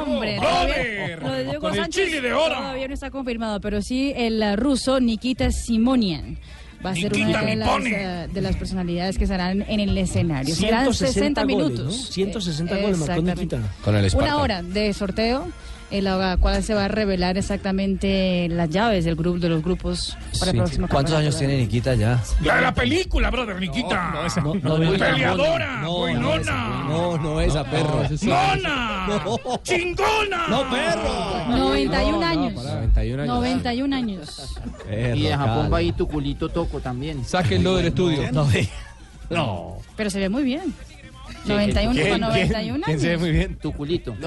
Hombre, todavía- lo de Con el Sánchez chile de oro. todavía no está confirmado, pero sí el ah, ruso Nikita Simonian. Va a ser una de las, de las personalidades que estarán en el escenario. Serán 60 goles, minutos. ¿no? 160 Eh, goles marcó exactamente. Nikita. Con el Una Sparta. hora de sorteo en la cual se va a revelar exactamente las llaves del grupo de los grupos para Sí. el próximo ¿Cuántos campeonato años tiene Nikita ya? La de la película, brother, Nikita. No, no, no, Peleadora, no, buenona. No, no esa, perro. ¡Mona! ¡Chingona! No, perro. 91 años. 91 años. 91 años. Y de Japón va ahí tu culito toco también. Sáquenlo del estudio. No, No. Pero se ve muy bien. 91 ¿Quién? con 91 ¿Quién se ve muy bien? Tu culito.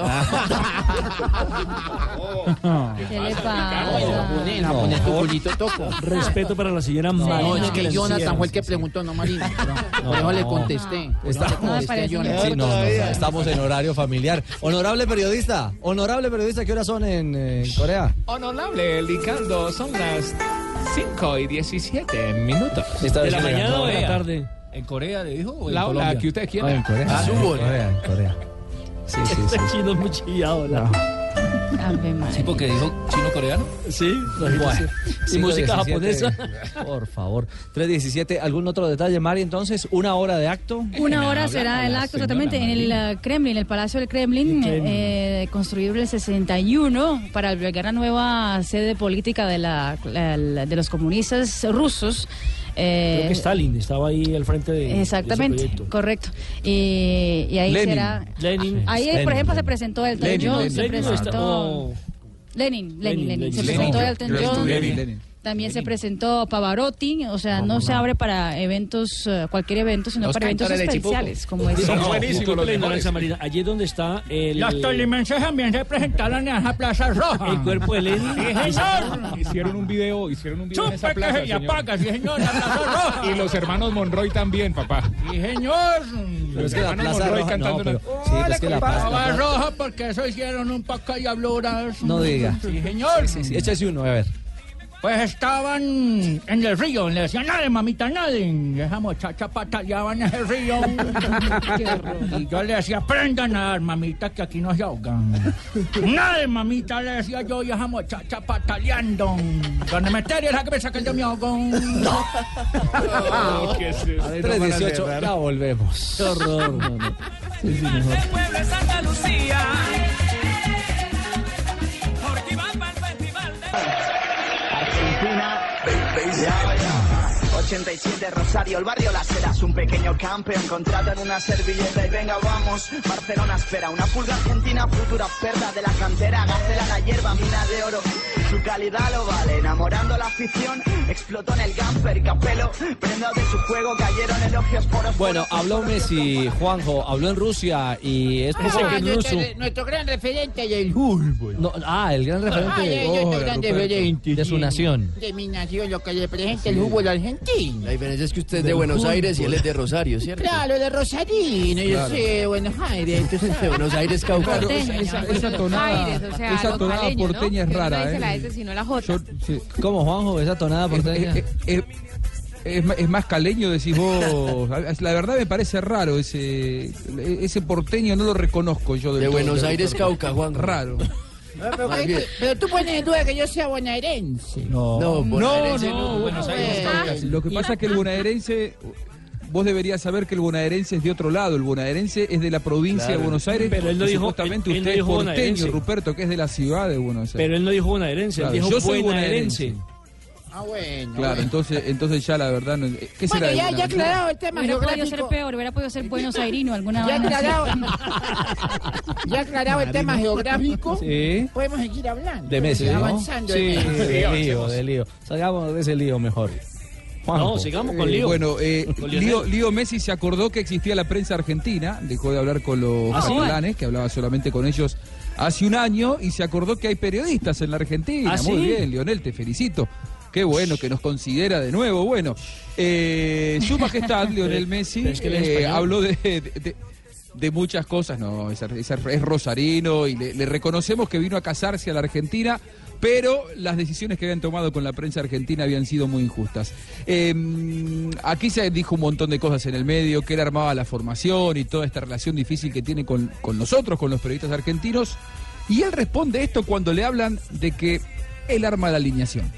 ¿Qué le pasa? Tu culito toco. Respeto para la señora No, Marina. es que Jonathan fue el que preguntó, no Marina. Contesté. Por eso le Estamos, contesté no, no, no, estamos en horario familiar. Honorable periodista, honorable periodista, ¿qué horas son en, eh, Corea? Honorable Ricardo, son las 5 y 17 minutos. Esta ¿De la mañana o de la tarde? ¿En Corea le dijo o en La ola que usted Ah, en quiera. Corea. Ah, en fútbol. Corea, en Corea. Sí, sí, sí. Este chino es muy chillado, María. Sí, porque dijo chino-coreano. Sí, Bueno, Y música 5:17. japonesa. Por favor. 3.17. ¿Algún otro detalle, Mari? Entonces, una hora de acto. Una hora será el acto exactamente en el eh, Kremlin, el Palacio del Kremlin, eh, construido en el 61 para albergar la nueva sede política de, la, la- la- de los comunistas rusos. Eh, Creo que Stalin estaba ahí al frente de. de ese Exactamente, correcto. Y, y ahí Lenin. será. Lenin. Ahí, Lenin, por ejemplo, se Lenin. presentó Elton Lenin, John, Lenin. se Lenin presentó. Lenin, Lenin, Lenin. Lenin, Se Lenin. presentó Lenin. Elton Lenin. John. También se presentó Pavarotti, o sea, no se abre para eventos, eh, cualquier evento, sino Los para eventos especiales, como este. Son No, buenísimos los ignorancia, Marina. Allí es donde está el. Los tolimenses también se presentaron en esa plaza roja. El cuerpo de Lenin. Sí, señor. Hicieron un video, hicieron un video en esa que plaza, se apaga, sí, señor, la plaza roja. Y los hermanos Monroy también, papá. Sí, señor. Pero es que la hermanos Plaza Monroy Roja. No, cantando pero. una- Sí, pero es que la Plaza. Roja porque eso hicieron un poco de diabluras. No diga. Sí, señor. Sí, sí. Échase uno, a ver. Pues estaban en el río, le decían, nade, mamita, naden. Y esa muchacha pataleaba en ese río. y yo le decía, aprenda a nadar, mamita, que aquí no se ahogan. Nade, mamita, le decía yo, y esa muchacha pataleando. Donde me tere la cabeza que yo me ahogo. A ver, 3.18, ya volvemos. Qué horror. no, no. Sí, sí, mejor. pueblo de Santa Lucía. 87 Rosario, el barrio Las Heras, un pequeño campeón contrato en una servilleta. Y venga vamos, Barcelona espera. Una pulga argentina, futura perda de la cantera, gacela la hierba, mina de oro, su calidad lo vale, enamorando a la afición, explotó en el camper capelo, prendado de su juego, cayeron elogios por Bueno, habló Messi, Juanjo, habló en Rusia y es poco Ah, que nuestro, ruso. nuestro gran referente del fútbol. No, ah, el gran referente Ay, de, yo Oh, gran referente, de su sí. nación. De mi nación, lo que representa el fútbol argentino. La diferencia es que usted es de Del Buenos fútbol. Aires y él es de Rosario, ¿cierto? Claro, de Rosarino, yo Claro. soy de Buenos Aires. Entonces, De Buenos Aires, Cauca. Claro, esa- esa- esa tonada- Aires, o sea, esa tonada caleño, ¿no? porteña es Que uno rara, no ¿eh? S, sino la J. ¿Cómo, Juanjo, esa tonada porteña? Es, más caleño, decís vos. La verdad me parece raro ese ese porteño, no lo reconozco yo. del De todo, Buenos Aires. Cauca, Juan. Raro. Pero, tú pones en duda que yo sea bonaerense. No, No, no, bonaerense no, no, Buenos Aires. Ah. Lo que pasa es que el bonaerense, vos deberías saber que el bonaerense es de otro lado. El bonaerense es de la provincia Claro. de Buenos Aires. Pero él no dijo- supuestamente él- él no usted dijo es porteño, bonaerense. Ruperto, que es de la ciudad de Buenos Aires. Pero él no dijo bonaerense, Claro, él dijo yo soy bonaerense. Ah, bueno. Claro, entonces, entonces ya la verdad, no- ¿qué será? Bueno, ya, ya aclarado el tema Hubiera podido geográfico. ser peor, hubiera podido ser Buenos Airino, alguna Ya aclarado, ya aclarado el tema geográfico, Sí. podemos seguir hablando. De Messi, ¿no? Avanzando. Sí, de Messi. de lío, de lío. Salgamos de ese lío mejor. Juanjo. Eh, Bueno, eh, Lío, Lío Messi se acordó que existía la prensa argentina, dejó de hablar con los ¿Ah, sí? catalanes, que hablaba solamente con ellos hace un año, y se acordó que hay periodistas en la Argentina. ¿Ah, Muy sí? bien, Lionel, te felicito. Qué bueno que nos considera de nuevo. Bueno, eh, su majestad, Lionel Messi, es que eh, habló de, de- de muchas cosas. No, es, es- es rosarino y le, le reconocemos que vino a casarse a la Argentina, pero las decisiones que habían tomado con la prensa argentina habían sido muy injustas. Eh, aquí se dijo un montón de cosas en el medio, que él armaba la formación y toda esta relación difícil que tiene con, con nosotros, con los periodistas argentinos. Y él responde esto cuando le hablan de que él arma la alineación.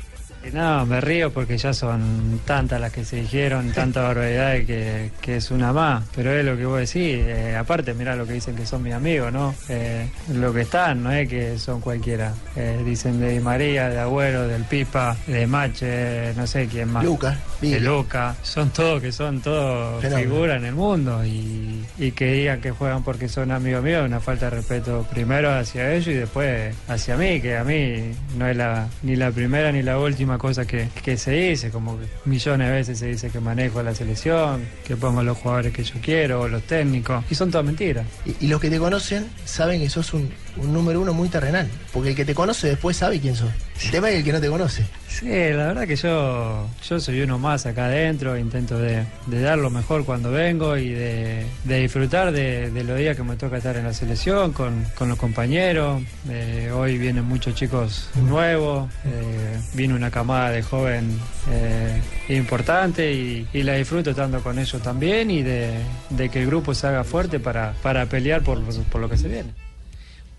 No, me río porque ya son tantas las que se dijeron, tanta barbaridad que, que es una más. Pero es lo que vos decís. eh, aparte, mirá lo que dicen que son mis amigos, ¿no? Eh, lo que están, no es que son cualquiera. Eh, dicen de María, de Agüero, del Pipa, de Mache, no sé quién más. Luca, De. Luca. Son todos que son todos figuras en el mundo. Y, y que digan que juegan porque son amigos míos es una falta de respeto primero hacia ellos y después hacia mí, que a mí no es la, ni la primera ni la última cosa que, que se dice, como que millones de veces se dice que manejo la selección, que pongo los jugadores que yo quiero, o los técnicos, y son todas mentiras. Y, y los que te conocen saben que sos un, un número uno muy terrenal. Porque el que te conoce después sabe quién sos. El tema es el que no te conoce. Sí, la verdad que yo, yo soy uno más acá adentro, intento de, dar lo mejor cuando vengo y de, disfrutar de, los días que me toca estar en la selección con, con los compañeros. Eh, hoy vienen muchos chicos nuevos, eh, vino una camada de joven eh, importante y, y la disfruto estando con ellos también y de, de que el grupo se haga fuerte para, para pelear por, por lo que se viene.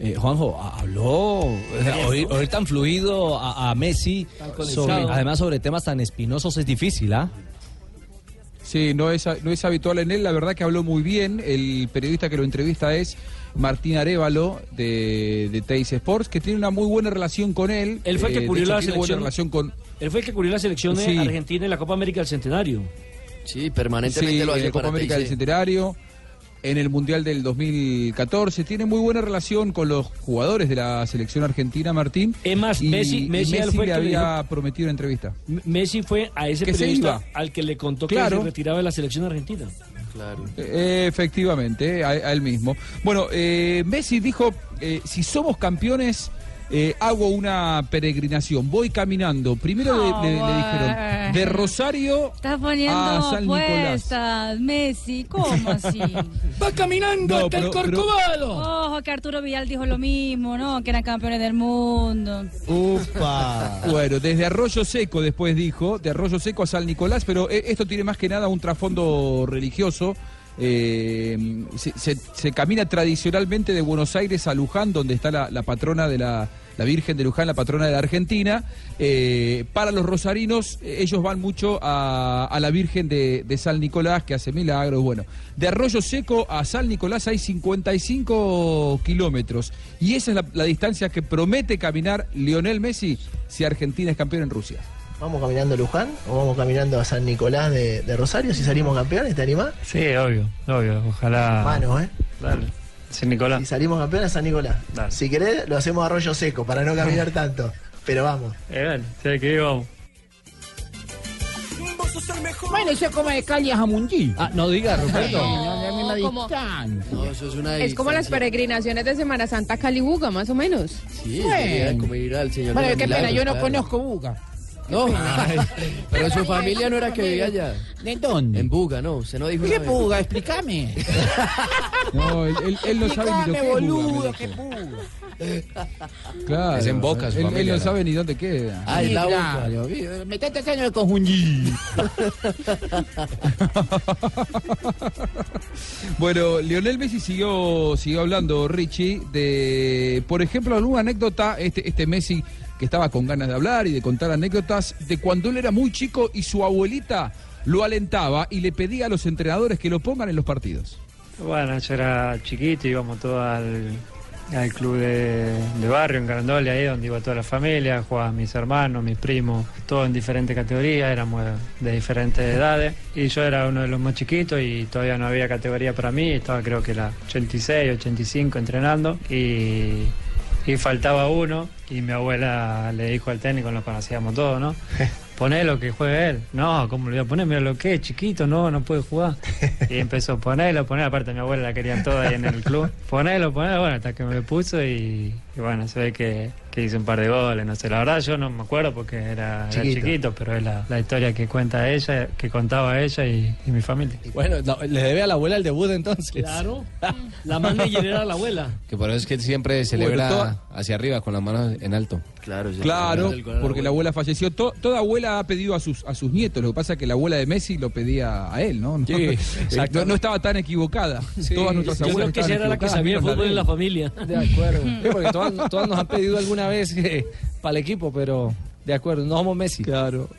Eh, Juanjo, ha- habló, oír, oír tan fluido a, a Messi, sobre- además sobre temas tan espinosos es difícil, ¿ah? Sí, no es, no es habitual en él, la verdad que habló muy bien. El periodista que lo entrevista es Martín Arevalo de, de Teis Sports, que tiene una muy buena relación con él. Él fue el Eh, que de cubrió hecho, la selección. relación con. Él fue el que cubrió la selección de Sí. Argentina en la Copa América del Centenario. Sí, permanentemente Sí, lo en hace la Copa América del. Centenario, en el Mundial del 2014. Tiene muy buena relación con los jugadores de la selección argentina, Martín. Es más, y, Messi- y Messi el le había dijo- prometido una entrevista. Messi fue a ese Que se periodista iba. al que le contó que Claro. se retiraba de la selección argentina. Claro. Eh, Efectivamente, a, a él mismo. Bueno, eh, Messi dijo, eh, si somos campeones, eh, hago una peregrinación, voy caminando. Primero le- le, le dijeron, de Rosario Estás a poniendo San Nicolás. apuestas, Messi, ¿cómo así? Va caminando No, hasta pero- el pero- Corcovado. Ojo, que Arturo Vidal dijo lo mismo, ¿no? Que eran campeones del mundo. Upa. Bueno, desde Arroyo Seco después dijo, de Arroyo Seco a San Nicolás, pero eh, esto tiene más que nada un trasfondo religioso. Eh, se, camina tradicionalmente de Buenos Aires a Luján, donde está la, patrona de la, Virgen de Luján, la patrona de la Argentina. Eh, para los rosarinos, ellos van mucho a, la Virgen de, San Nicolás, que hace milagros. Bueno, de Arroyo Seco a San Nicolás hay 55 kilómetros. Y esa es la distancia que promete caminar Lionel Messi si Argentina es campeón en Rusia. ¿Vamos caminando a Luján o vamos caminando a San Nicolás de, de Rosario? Si salimos campeones, ¿te animás? Sí, obvio, obvio, ojalá. Mano, ¿eh? Dale. Sin Nicolás. Si salimos campeones a San Nicolás. Si querés, lo hacemos a Arroyo Seco para no caminar tanto. Pero vamos. Eh, dale, sí, que vamos. Bueno, eso es como de Cali a. Ah, no diga, Roberto. No, no, no, no, No, eso es una Es como las peregrinaciones de Semana Santa a Calibuga, más o menos. Sí, Bueno. sería como ir al Señor Bueno, qué pena, yo no claro. conozco Buga. No, pero su familia no era que vivía allá. ¿De dónde? En Buga, no, usted no dijo ¿Qué. Buga? Explícame. No, él, él- él no sabe ni lo que boludo, qué Buga. Claro. Es en Boca, su Él, él familia, no ¿no? sabe ni dónde queda. Ah, es la boca. Metete ese en el conjunjí. Bueno, Lionel Messi siguió, siguió hablando, Richie, de, por ejemplo, alguna anécdota, este, este Messi estaba con ganas de hablar y de contar anécdotas, de cuando él era muy chico y su abuelita lo alentaba y le pedía a los entrenadores que lo pongan en los partidos. Bueno, yo era chiquito, íbamos todos al, al club de, barrio en Carandolia, ahí donde iba toda la familia, jugaban mis hermanos, mis primos, todos en diferentes categorías, éramos de diferentes edades. Y yo era uno de los más chiquitos y todavía no había categoría para mí, estaba creo que la 86, 85 entrenando y, y faltaba uno y mi abuela le dijo al técnico, lo conocíamos todos, ¿no? Ponelo que juegue él. No, ¿cómo lo voy a poner? Mira lo que es, chiquito, no, no puede jugar. Y empezó, ponelo, ponelo. Aparte, mi abuela la querían toda ahí en el club. Ponelo, ponelo. Bueno, hasta que me puso y, y bueno, se ve que, que hice un par de goles. No sé, la verdad yo no me acuerdo porque era, era Chiquito. pero es la, la historia que cuenta ella, que contaba ella y, y mi familia. Bueno, no, le debe a la abuela el debut entonces. Claro. La manager era la abuela. Que por eso es que siempre celebra Bueno, toda- hacia arriba con las manos en alto. Claro, Claro, porque la abuela falleció. To- toda abuela ha pedido a sus, a sus nietos. Lo que pasa es que la abuela de Messi lo pedía a él, ¿no? No, Sí, exacto. no, no estaba tan equivocada. Todas nuestras Yo creo abuelas que estaban esa era la que sabía menos fútbol de en la familia. De acuerdo. Sí, porque todas, todas nos han pedido alguna vez para el equipo, pero de acuerdo, no somos Messi. Claro.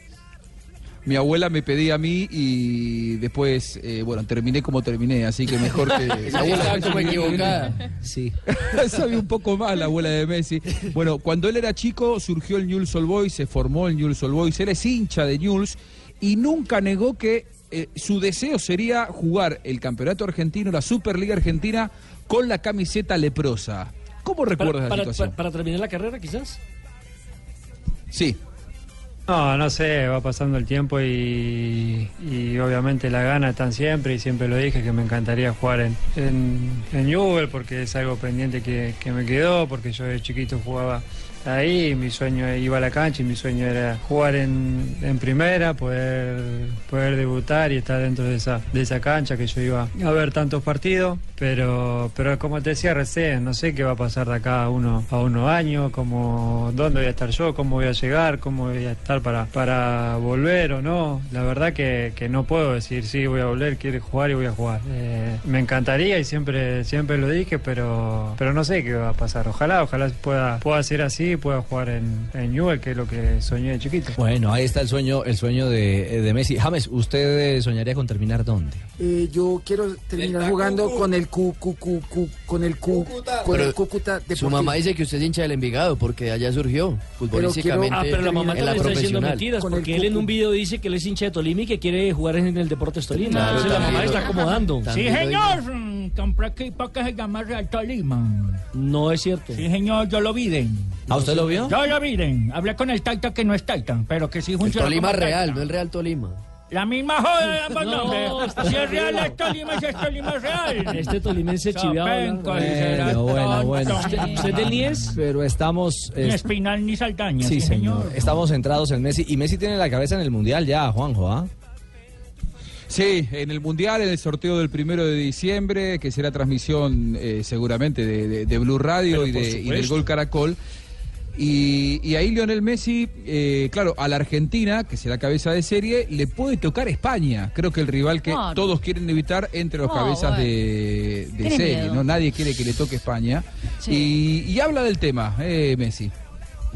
Mi abuela me pedía a mí y después, eh, bueno, terminé como terminé, así que mejor que... Esa abuela estaba equivocada. Sí. Sabe un poco más la abuela de Messi. Bueno, cuando él era chico surgió el Newell's Old Boys, se formó el Newell's Old Boys, él es hincha de Newell's y nunca negó que eh, su deseo sería jugar el campeonato argentino, la Superliga Argentina, con la camiseta leprosa. ¿Cómo recuerdas Para, la para- situación? para- para terminar la carrera, quizás. Sí. No, no sé, va pasando el tiempo y, y obviamente la gana están siempre y siempre lo dije que me encantaría jugar en, en, en Newell porque es algo pendiente que, que me quedó, porque yo de chiquito jugaba ahí, mi sueño iba a la cancha y mi sueño era jugar en, en primera, poder, poder debutar y estar dentro de esa, de esa cancha que yo iba a ver tantos partidos, pero, pero como te decía recién, no sé qué va a pasar de acá a uno, a unos años, cómo, dónde voy a estar yo, cómo voy a llegar, cómo voy a estar para, para volver o no. La verdad que, que no puedo decir sí, voy a volver, quiero jugar y voy a jugar. Eh, me encantaría y siempre, siempre lo dije, pero, pero no sé qué va a pasar. Ojalá, ojalá pueda, pueda ser así, pueda jugar en, en Newell, que es lo que soñé de chiquito. Bueno, ahí está el sueño, el sueño de, de Messi. James, ¿usted eh, soñaría con terminar dónde? Eh, yo quiero terminar jugando con el cu, cu, cu, cu- con el cu, con Pero el Cúcuta Su Deportivo. mamá dice que usted es hincha del Envigado porque allá surgió futbolísticamente Ah, pero la mamá en la también está diciendo mentiras Con porque él en un video dice que él es hincha de Tolima y que quiere jugar en el Deportes Tolima. Claro, Entonces la mamá lo- está acomodando. Sí, señor. Mm, Compré equipo que se llama Real Tolima. No es cierto. Sí, señor, yo lo vi. den. ¿A usted lo vio? Yo lo vi. den. Hablé con el Taita que no es Taita, pero que sí El funciona. Tolima como Real, Taita. no el Real Tolima. La misma joda de ambos No, nombres. Si es real es Tolima, si es Tolima es real. Este tolimense chiveado. Sopenco, Bueno, bueno. ¿Usted, usted es del IES? Pero estamos... Ni es- Espinal ni Saldaña. sí, señor. Estamos centrados en Messi. Y Messi tiene la cabeza en el Mundial ya, Juanjo, ¿ah? Sí, en el Mundial, en el sorteo del primero de diciembre, que será transmisión eh, seguramente de, de- de Blue Radio y, de- y del. Gol Caracol. Y, y ahí Lionel Messi, eh, claro, a la Argentina, que será cabeza de serie, le puede tocar España. Creo que el rival que Claro. todos quieren evitar entre los No, cabezas bueno. de, serie. miedo. ¿no? Nadie quiere que le toque España. Sí. Y, y habla del tema, eh, Messi.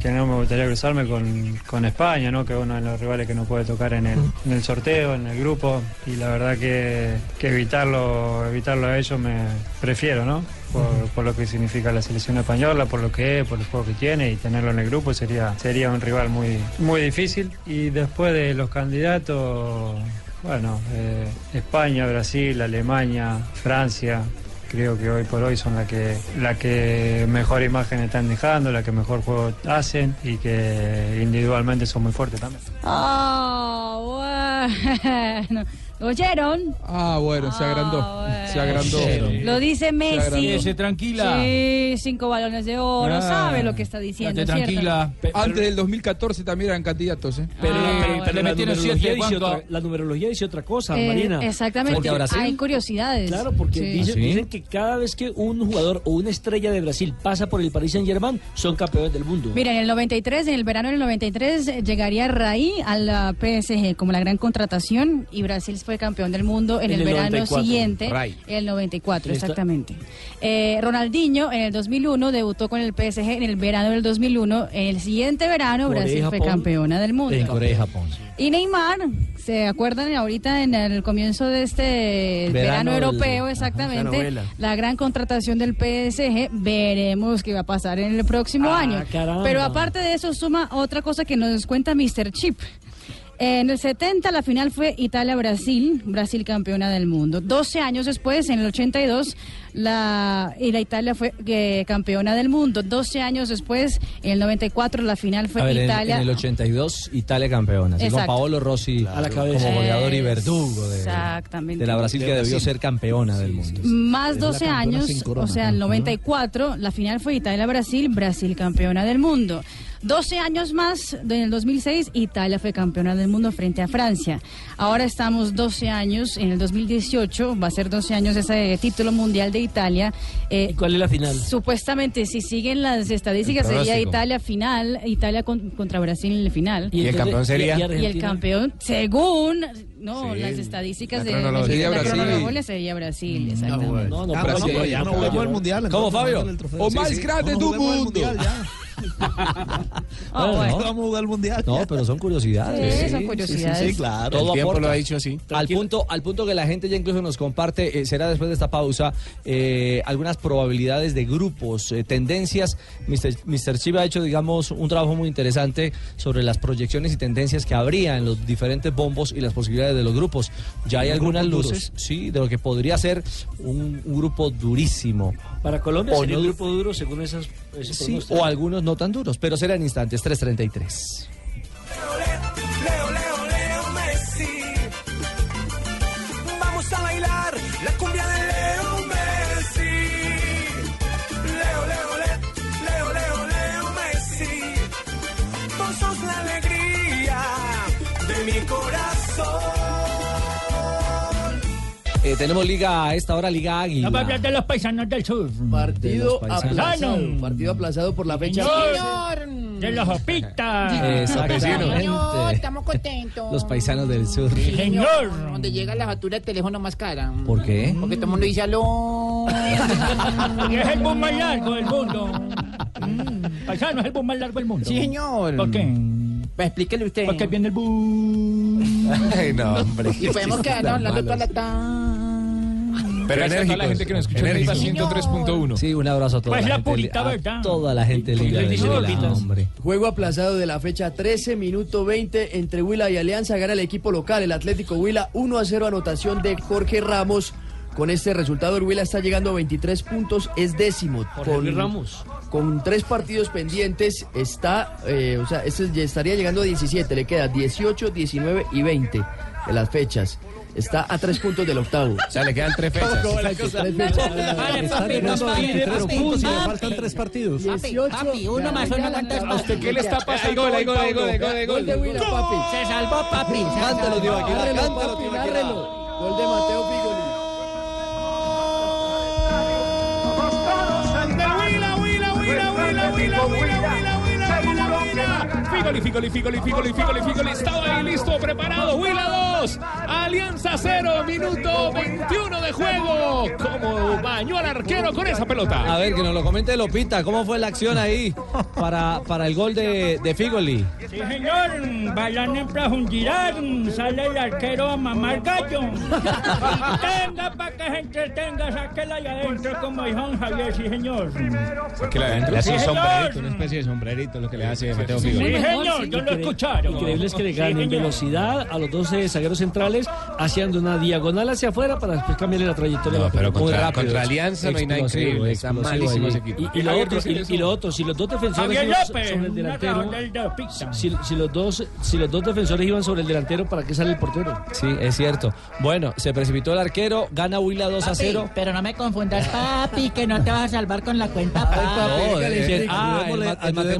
Que no me gustaría cruzarme con, con España, ¿no? que es uno de los rivales que no puede tocar en el, en el sorteo, en el grupo, y la verdad que, que evitarlo, evitarlo a ellos me prefiero, ¿no? Por, por lo que significa la selección española, por lo que es, por el juego que tiene, y tenerlo en el grupo sería, sería un rival muy, muy difícil. Y después de los candidatos, bueno, eh, España, Brasil, Alemania, Francia, creo que hoy por hoy son la que la que mejor imagen están dejando, la que mejor juego hacen y que individualmente son muy fuertes también. Ah, bueno. ¿Oyeron? Ah, bueno, se agrandó. Se agrandó. Lo dice Messi. agrandó. tranquila. Sí, cinco balones de oro. Ah. sabe lo que está diciendo. Tranquila. Antes del 2014 también eran candidatos, ¿eh? Pero, Ah, pero- pero le la metieron numerología, siete, dice otra, la numerología dice otra cosa, Eh, Marina. exactamente. Hay curiosidades. Claro, porque Sí. dicen, ¿Ah, sí? dicen que cada vez que un jugador o una estrella de Brasil pasa por el Paris Saint Germain, son campeones del mundo. Mira, en el 93, en el verano del 93, eh, llegaría Raí a la PSG como la gran contratación y Brasil fue campeón del mundo en, En el, el verano 94, siguiente, Ray. el 94, Está- exactamente. Eh, Ronaldinho en el 2001 debutó con el PSG en el verano del 2001. En el siguiente verano, Corea Brasil fue campeona del mundo. En Corea y Japón. Y Neymar, ¿se acuerdan ahorita en el comienzo de este Verano europeo exactamente? la gran contratación del PSG, veremos qué va a pasar en el próximo Ah, año. caramba. Pero aparte de eso suma otra cosa que nos cuenta Mr. Chip. En el 70 la final fue Italia-Brasil, Brasil campeona del mundo. 12 años después, en el 82, la, y la Italia fue eh, campeona del mundo. 12 años después, en el 94, la final fue ver, en- Italia. en, el 82, Italia campeona. así con Exacto. Paolo Rossi A la cabeza. como goleador y verdugo de, Exactamente. de la Brasil que debió ser campeona del mundo. Más Es la 12 campeona años, corona. o sea, el Ajá. 94, la final fue Italia-Brasil, Brasil campeona del mundo. 12 años más, en el 2006, Italia fue campeona del mundo frente a Francia. Ahora estamos 12 años, en el 2018, va a ser 12 años ese título mundial de Italia. Eh, ¿Y cuál es la final? Supuestamente, si siguen las estadísticas, El sería. Italia final, Italia con- contra Brasil en la final. ¿Y el campeón sería? Y, y el campeón, según no Sí, las estadísticas la de cronología. de Sería la Brasil. cronología, sería Brasil, exactamente. No, no, Ah, Brasil, bueno, ya no el mundial. ¿Cómo, Fabio? al. O más grande no du juguemos el mundo. Ah, bueno. no. Vamos a jugar el mundial. No, pero son curiosidades. Sí, son curiosidades. Sí, sí, claro. Todo El tiempo aporta. lo ha dicho así. Al punto, al punto que la gente ya incluso nos comparte, eh, será después de esta pausa, eh, algunas probabilidades de grupos, eh, tendencias. Mr. Mr. Chip ha hecho, digamos, un trabajo muy interesante sobre las proyecciones y tendencias que habría en los diferentes bombos y las posibilidades de los grupos. Ya hay algunas ¿Grupos luces, sí, de lo que podría ser un, un grupo durísimo. Para Colombia O sería no- un grupo duro según esas, ese Sí, o algunos no tan duros, pero será en instantes, 3.33. Leo, Leo, Leo Messi. Vamos a bailar la cumbia de Leo Messi. Leo, Leo, Leo, Leo, Leo, Leo Messi. Vos sos la alegría de mi corazón. Eh, tenemos liga a esta hora, Liga Águila. Vamos a hablar de los paisanos del sur. Partido De aplazado. Partido aplazado por la fecha. Señor, de los opitas. Exactamente. Señor, estamos contentos. Los paisanos del sur. Sí, señor. Donde llega la factura de teléfono más cara. ¿Por qué? Porque todo el mundo dice aló. Es el bus más largo del mundo. Mm, Paisano es el bus más largo del mundo. Sí, señor. ¿Por qué? Pues explíquele usted. Porque viene el bus. Ay, no, hombre. Y podemos quedarnos hablando toda la tarde. Pero Gracias a toda la gente que nos escucha en Neiva enérgicos. 103.1. Sí, un abrazo a toda Pues la, la gente. purita, a ¿verdad? toda la gente les de. Juego aplazado de la fecha 13, minuto 20 entre Huila y Alianza. Gana el equipo local, el Atlético Huila, 1 a 0 anotación de Jorge Ramos. Con este resultado, el Huila está llegando a 23 puntos, es décimo. Jorge Luis Ramos. Con tres partidos pendientes, está, eh, o sea, este ya estaría llegando a 17. Le queda 18, 19 y 20 de las fechas. Está a tres puntos del octavo. O sea, le quedan tres fechas. Exacto, tres fechas. Está llegando a 23 puntos y le faltan tres partidos. Papi, papi, uno más uno cuántas ¿A usted qué le está pasando? Gol, gol, gol, gol, hay Gol de Huila, papi. Se salvó, papi. se Cántalo, salvó. tío, aquí, cántalo, papi. Gol de Mateo Figoli. Willow, Willow, Willow. Figoli, Figoli, Figoli, Figoli, Figoli, Figoli. Estaba ahí listo, preparado. Huila 2. Alianza 0. Minuto 21 de juego. ¿Cómo bañó al arquero con esa pelota? A ver, que nos lo comente Lopita. ¿Cómo fue la acción ahí para, para el gol de, de Figoli? Sí, señor. Bailan en profundidad. Sale el arquero a mamar gallo. Tenga para que se entretenga. Sáquela allá adentro como dijo Javier. Sí, señor. Que la adentro. Le hace un sombrerito, una especie de sombrerito, lo que le hace Mateo Figoli. Sí, señor. Yo lo he escuchado. Increíble es que le Sí, ganen velocidad a los 12 zagueros centrales, haciendo una diagonal hacia afuera para después cambiarle la trayectoria. No, la pero contra, rápido, contra Alianza no hay nada increíble. Está malísimo ese equipo. Y, y lo otro, y, y lo otro, si los dos defensores López. son el delantero. Si, si los dos, si los dos defensores iban sobre el delantero, ¿para qué sale el portero? Sí, es cierto. Bueno, se precipitó el arquero, gana Huila 2 a 0. Pero no me confundas, papi, que no te vas a salvar con la cuenta, papi. No, eh, ayudémosle- ah, el ma- el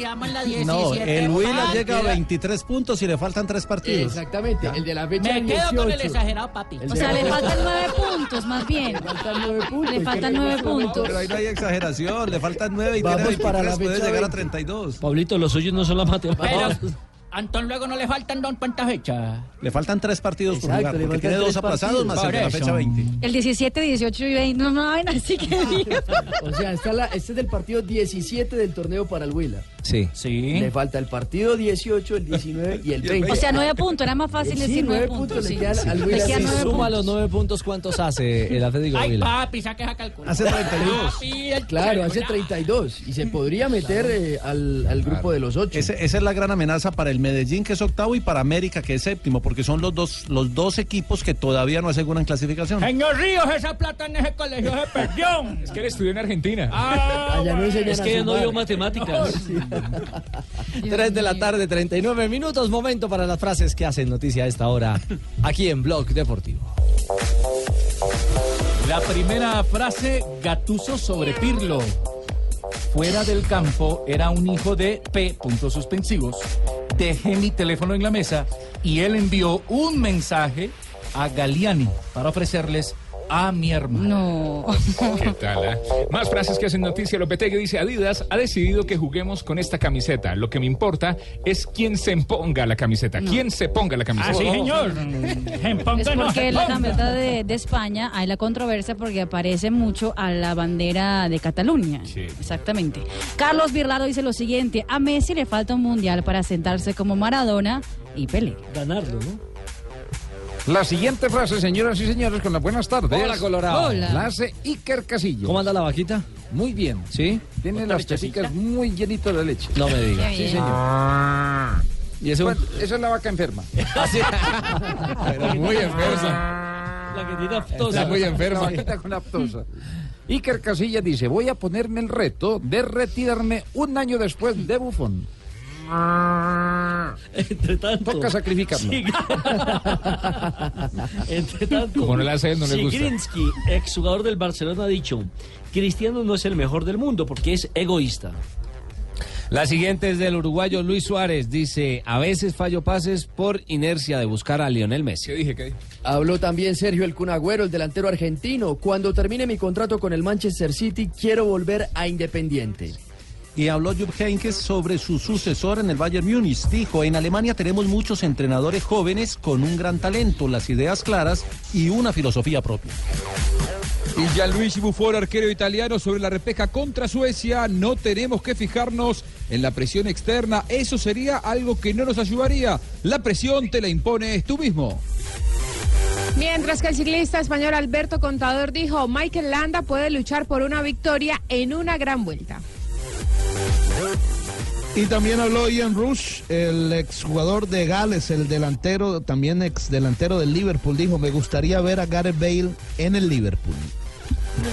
ayudémosle a matemático Pablo, Luis. mire. 20 fechas y vamos en la 17. No, el Huila llega a 23 puntos y le faltan 3 partidos. Exactamente, el de la fecha Me quedo con el 18. exagerado, papi. O sea, le faltan nueve puntos, más bien. Le faltan nueve puntos. Le faltan nueve puntos. Pero ahí no hay exageración, le faltan 9 y Vamos tiene para la 23, puede llegar a 20. 32. Pablito, los suyos no son las matemáticas. Pero, Antón, luego no le faltan don cuántas fechas. Le faltan 3 partidos por Exacto, jugar, le porque tiene tres 2 aplazados partidos. más el Por de la fecha 20. El 17, 18 y 20. No, no, no, así que diga. O sea, está la, este es el partido 17 del torneo para el Huila. Sí. Sí. Le falta el partido 18, el 19 y el 20. O sea, nueve puntos. Era más fácil Sí, decir nueve nueve puntos le quedan al Huila. Nueve Suma los nueve puntos, ¿cuántos hace el Atlético Ay, Huila? papi, saque esa calculación. Hace 32. Papi, el Claro, hace celular. 32. Y se podría meter eh, al, al grupo de los 8. Ese- esa es la gran amenaza para el Medellín, que es octavo, y para América, que es séptimo, porque son los dos, los dos equipos que todavía no aseguran clasificación. Señor Ríos, esa plata en ese colegio se perdió. Es que él estudió en Argentina. Ah, Allá no Es a que ella no vio matemáticas. 3 de la tarde, 39 minutos. Momento para las frases que hacen noticia a esta hora aquí en Blog Deportivo. La primera frase, Gatuso sobre Pirlo. Fuera del campo era un hijo de P. puntos suspensivos. Dejé mi teléfono en la mesa y él envió un mensaje a Galiani para ofrecerles a mi hermano. No. ¿Qué tal? eh? Más frases que hacen noticia. Lopetegui dice, Adidas ha decidido que juguemos con esta camiseta. Lo que me importa es quién se ponga la camiseta. ¿Quién se ponga la camiseta? Ah, sí, señor. Es porque la camiseta de, de España hay la controversia porque aparece mucho a la bandera de Cataluña. Sí. Exactamente. Carlos Birlado dice lo siguiente: a Messi le falta un mundial para sentarse como Maradona y Pelé. Ganarlo, ¿no? La siguiente frase, señoras y señores, con las buenas tardes. Hola, Colorado. Hola. La hace Iker Casillo. ¿Cómo anda la vaquita? Muy bien. ¿Sí? Tiene las teticas muy llenitas de leche. No me diga. Qué Sí, señor. ¿Y eso? Bueno, esa es la vaca enferma. Pero muy enferma. La que tiene Está aftosa. muy enferma. La vaquita con aptosa. Iker Casilla dice, voy a ponerme el reto de retirarme un año después de Bufón. Entre tanto. Toca sacrificarlo. Sí. Entre tanto. Como no la hace él, no le gusta. Zigrinski, exjugador del Barcelona, ha dicho: Cristiano no es el mejor del mundo porque es egoísta. La siguiente es del uruguayo Luis Suárez. Dice, a veces fallo pases por inercia de buscar a Lionel Messi. ¿Qué dije? ¿Qué dije? Habló también Sergio El Cunagüero, el delantero argentino. Cuando termine mi contrato con el Manchester City, quiero volver a Independiente. Y habló Jupp Heynckes sobre su sucesor en el Bayern Múnich. Dijo, en Alemania tenemos muchos entrenadores jóvenes con un gran talento, las ideas claras y una filosofía propia. Y Gianluigi Buffon, arquero italiano, sobre la repesca contra Suecia. No tenemos que fijarnos en la presión externa. Eso sería algo que no nos ayudaría. La presión te la impones tú mismo. Mientras que el ciclista español Alberto Contador dijo, Michael Landa puede luchar por una victoria en una gran vuelta. Y también habló Ian Rush, el exjugador de Gales, el delantero, también ex delantero del Liverpool. Dijo, me gustaría ver a Gareth Bale en el Liverpool.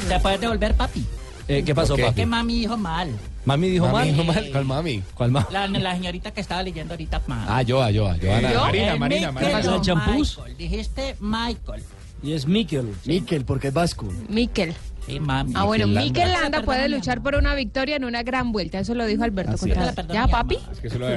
¿Te puedes devolver, papi? Eh, ¿Qué pasó, papi? Que mami dijo mal. ¿Mami dijo Mami, mal? dijo mal. ¿Cuál mami? ¿Cuál mal? La, la señorita que estaba leyendo ahorita mal. Ah, Joa, Joa, Joana. ¿Yo? Marina, Eh, Marina, Marina. ¿La champús? Michael. Dijiste Michael. Y es Mikel. Mikel, porque es vasco. Mikel. Sí, mami. Ah, bueno. Mikel Landa puede luchar por una victoria en una gran vuelta. Eso lo dijo Alberto Así Contador. es. Perdón, ¿Ya, papi? Es que se lo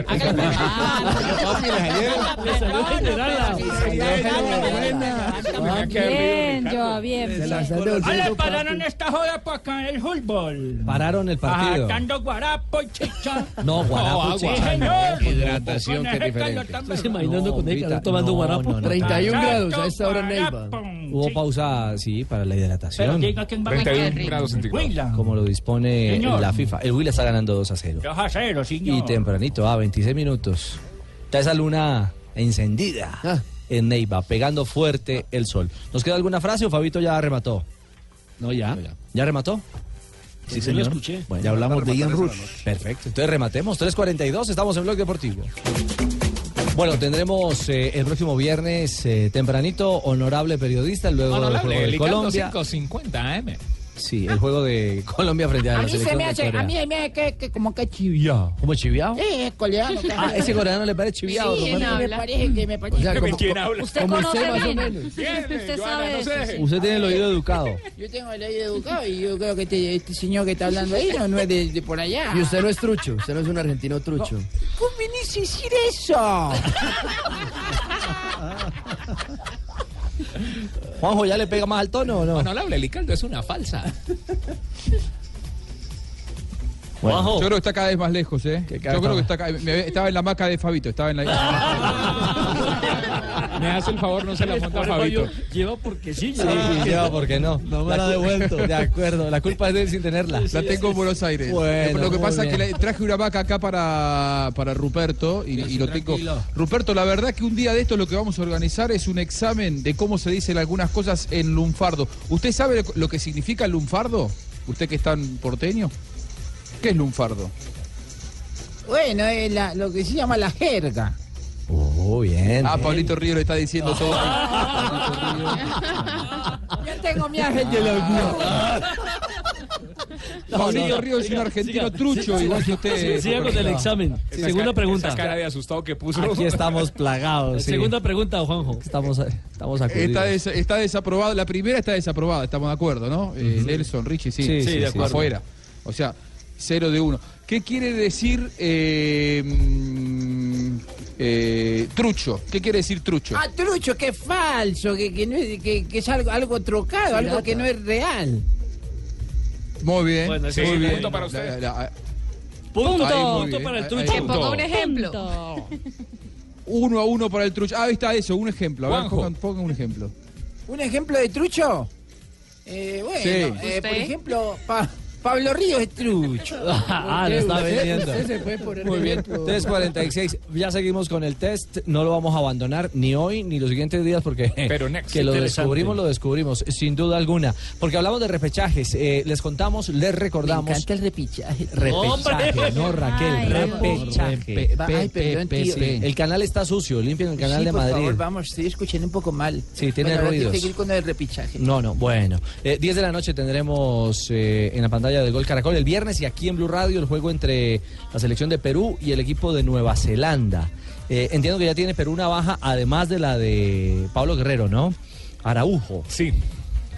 Bien, Joa, bien. Se la están devolviendo, ¡Ale, papi. pararon esta joda por acá en el fútbol! Pararon el partido. Ajatando guarapo y chicha. No, guarapo, señor. Hidratación, es diferente. Estás imaginando con ella Vita, tomando guarapo. no, no. 31 grados a esta hora en Neiva. Hubo Sí. pausa, sí, para la Pero hidratación. va a 31 ganar. grados centígrados. Como lo dispone Señor. la FIFA. El Huila está ganando 2 a 0. 2 a 0, señor. Y tempranito, a 26 minutos. Está esa luna encendida Ah. en Neiva, pegando fuerte el sol. ¿Nos queda alguna frase o Fabito ya remató? No, ya. ¿Ya remató? Sí, señor. escuché. Bueno, Ya hablamos de Ian Rush. Perfecto. Entonces rematemos. 3.42, estamos en Blog Deportivo. Bueno, tendremos eh, el próximo viernes eh, tempranito, honorable periodista, luego del Honorable, de Colombia. 550 AM. Sí, el juego de Colombia frente a A la mí se selección me de hace, a Corea. mí me hace que, que como que chiviado. ¿Cómo chiviao? Eh, es coreano. Ah, ese coreano le parece chiviao. Sí, Roberto. me parece que me parece. O sea, como- ¿Quién habla? Usted como conoce usted, más o bien. menos. Usted sabe eso, sí. Usted tiene el oído educado. Yo tengo el oído educado y yo creo que este, este señor que está hablando ahí no, no es de, de por allá. Y usted no es trucho, usted no es un argentino trucho. ¿Cómo viniste a decir eso? Juanjo, ¿ya le pega más al tono o no? Honorable, Licaldo es una falsa. Yo creo que está cada vez más lejos, ¿eh? Yo creo que está cada- estaba en la maca de Fabito, estaba en la... Me hace el favor, no se la monta Fabito. Lleva porque sí, Sí, sí, lleva porque no. No me la ha devuelto. De acuerdo, la culpa es de él sin tenerla. La tengo en Buenos Aires. Bueno, lo que pasa es que traje una vaca acá para, para Ruperto y, y lo tengo. Ruperto, la verdad que un día de esto lo que vamos a organizar es un examen de cómo se dicen algunas cosas en lunfardo. ¿Usted sabe lo que significa el lunfardo? ¿Usted que es tan porteño? ¿Qué es lunfardo? Bueno, es la- lo que se llama la jerga. Oh, bien. Ah, Pablito Río le está diciendo todo. Yo tengo mi ángel de los Pablito Río es un argentino trucho, igual que usted. Siga con el examen. Segunda pregunta. Esa cara de asustado que puso. Aquí estamos plagados. sí. Segunda pregunta, Juanjo. Estamos, estamos acudidos. Está, des- está desaprobada, la primera está desaprobada, estamos de acuerdo, ¿no? Eh, Nelson, Richie, sí. Sí, sí, de acuerdo. Afuera. O sea, cero de uno. ¿Qué quiere decir eh, eh, trucho? ¿Qué quiere decir trucho? Ah, trucho, que es falso, que, que, no es, que, que es algo, algo trocado, algo que no es real. Muy bien. Bueno, sí, muy bien. punto para usted. La- la- Punto, Ahí, muy punto bien. para el trucho. ahí- Te pongo un ejemplo. Uno a uno para el trucho. Ah, ahí está eso, un ejemplo. A ver, pongan, pongan un ejemplo. ¿Un ejemplo de trucho? Eh, bueno, Sí. eh, por ejemplo, Pa- Pablo Ríos es trucho. Ah, lo está vendiendo. usted se puede poner Muy bien. ejemplo. 3.46. Ya seguimos con el test. No lo vamos a abandonar ni hoy ni los siguientes días porque Pero next. que lo descubrimos, lo descubrimos, sin duda alguna. Porque hablamos de repechajes. Eh, les contamos, les Me recordamos. encanta el. Repechaje, ¡Hombre! no Raquel, Ay, repechaje. Pe- Va- ay, perdón, tío. El canal está sucio, limpien el canal sí, de por Madrid. favor, vamos, estoy escuchando un poco mal. Sí, tiene Bueno, ahora hay que ruidos. seguir con el repichaje. No, no, bueno. Eh, 10 de la noche tendremos eh, en la pantalla de Gol Caracol el viernes y aquí en Blue Radio el juego entre la selección de Perú y el equipo de Nueva Zelanda. Eh, entiendo que ya tiene Perú una baja, además de la de Pablo Guerrero, ¿no? Araujo. Sí.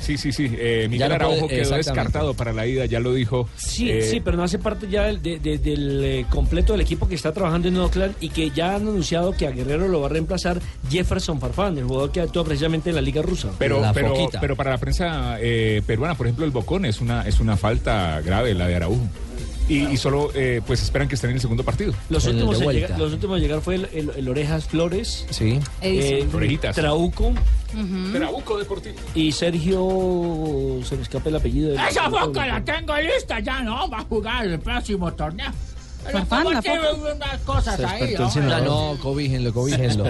Sí, sí, sí. Eh, Miguel no puede- Araujo quedó exactamente. descartado para la ida, ya lo dijo. Sí, Eh, sí, pero no hace parte ya del, de- de- del, eh, completo del equipo que está trabajando en Oakland y que ya han anunciado que a Guerrero lo va a reemplazar Jefferson Farfán, el jugador que actúa precisamente en la Liga Rusa. Pero, La pero, pero para la prensa eh, peruana, por ejemplo, el Bocón es una, es una falta grave la de Araujo. Y, y solo eh, pues esperan que estén en el segundo partido. Los el últimos, de vuelta. llegar, los últimos a llegar fue el, el- el Orejas Flores, Sí. eh, Orejitas. Trauco Trauco Deportivo. y Sergio. Se me escapa el apellido. del- Esa boca la tengo lista, ya no va a jugar el próximo torneo. Pero Farfán, la que foca. unas cosas Se ahí, despertó el. Ya no, cobíjenlo, cobíjenlo.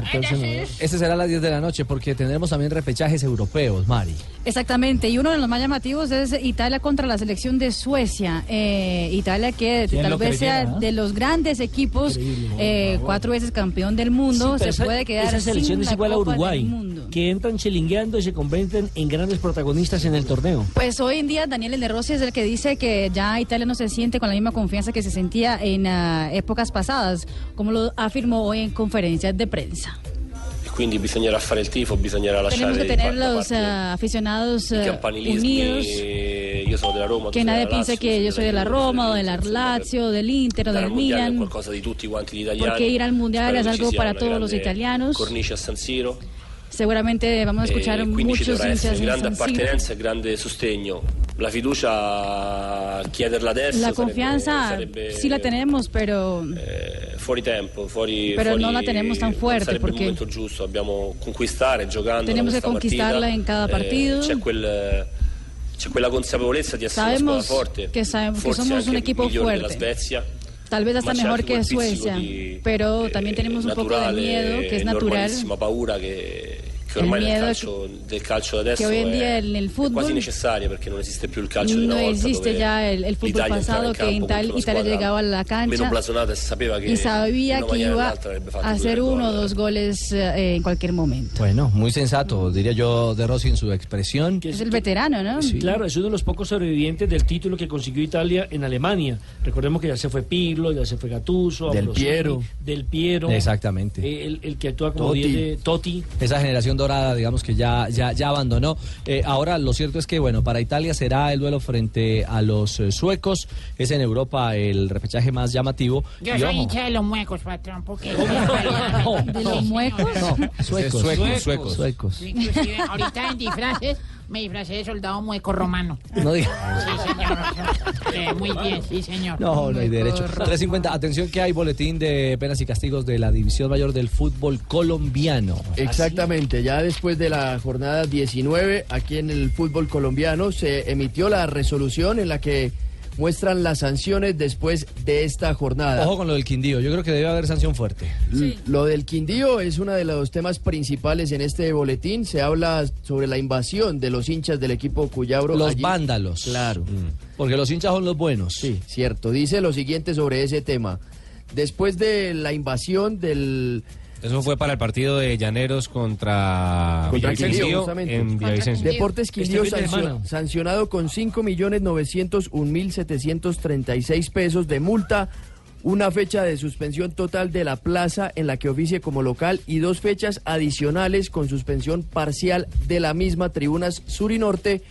Ese será a las 10 de la noche porque tendremos también repechajes europeos, Mari. Exactamente, y uno de los más llamativos es Italia contra la selección de Suecia. Eh, Italia que ¿Quién tal vez sea de los grandes equipos, eh, cuatro veces campeón del mundo, Sí, se esa- puede quedar Esa selección sin es la igual a Uruguay, que entran chilingueando y se convierten en grandes protagonistas en el torneo. Pues hoy en día Daniel De Rossi es el que dice que ya Italia no se siente con la misma confianza que se sentía en ah, épocas pasadas, como lo afirmó hoy en conferencias de prensa. Quindi bisognerà fare il tifo, bisognerà lasciare Tenemos que tener los ah, aficionados campanilismi. unidos. Io sono della Roma, Que nadie Lazio, que yo soy de la Roma o de la Lazio, del Inter o del Milan. qualcosa di tutti quanti gli italiani. Porque ir al mundial es algo para todos los italianos. Cornice a San Siro. Seguramente vamos a escuchar e ci muchos hinchas grande appartenenza e grande sostegno. La fiducia chiederla adesso La sarebbe- confianza sarebbe, sí la tenemos, pero eh, fuori tempo, fuori Pero fuori- no la tenemos tan fuerte, sarebbe porque- il momento giusto, dobbiamo conquistare giocando Tenemos que conquistarla partita. en cada Eh, partido. c'è quel quella consapevolezza di essere Sabemos una squadra forte. que sabemos que somos un equipo fuerte. Tal vez hasta mejor que Suecia. Pero también tenemos un poco de miedo, que es natural. normalissima paura che, che El ormai nel miedo calcio, del calcio adesso que hoy en día è, en el è fútbol quasi necessaria perché non esiste più il calcio di una no volta existe dove ya el, el fútbol pasado in que una Italia llegaba a la meno cancha blasonata e sapeva che y sabía in que iba a hacer uno o dos goles eh, en cualquier momento. Bueno, muy sensato, diría yo, de Rossi en su expresión. Es el veterano, ¿no? Claro, es uno de los pocos sobrevivientes del título que consiguió Italia en Alemania. Recordemos que ya se fue Pirlo, ya se fue Gattuso, Del Ambrosini, Piero. Del Piero. Exactamente. eh, El, el que actúa como Totti. 10 de Totti. Esa generación dorada, digamos que ya, ya, ya abandonó. Eh, ahora, lo cierto es que, bueno, para Italia será el duelo frente a los eh, suecos. Es en Europa el repechaje más llamativo. Yo Y soy ojo, hincha de los muecos, patrón, porque... ¿De los muecos? No, suecos, Suecos. suecos, suecos. Sí, Inclusive, ahorita en disfraces me disfracé de soldado mueco romano. No diga. Sí, señor. Eh, muy bien, sí, señor. No, no hay derecho. 350, atención que hay boletín de penas y castigos de la División Mayor del Fútbol Colombiano. Exactamente, ya después de la jornada 19, aquí en el fútbol colombiano se emitió la resolución en la que muestran las sanciones después de esta jornada. Ojo con lo del Quindío, yo creo que debe haber sanción fuerte. Lo del Quindío es uno de los temas principales en este boletín. Se habla sobre la invasión de los hinchas del equipo Cuyabro. Los allí. vándalos. Claro. Porque los hinchas son los buenos. Sí, cierto. Dice lo siguiente sobre ese tema. Después de la invasión del... Eso fue para el partido de Llaneros contra, Contra Villavicencio Quindío, justamente. en Villavicencio. Deportes Quindío Este fin de sancio- semana. sancionado con 5.901.736 pesos de multa, una fecha de suspensión total de la plaza en la que oficie como local y dos fechas adicionales con suspensión parcial de la misma Tribunas Sur y Norte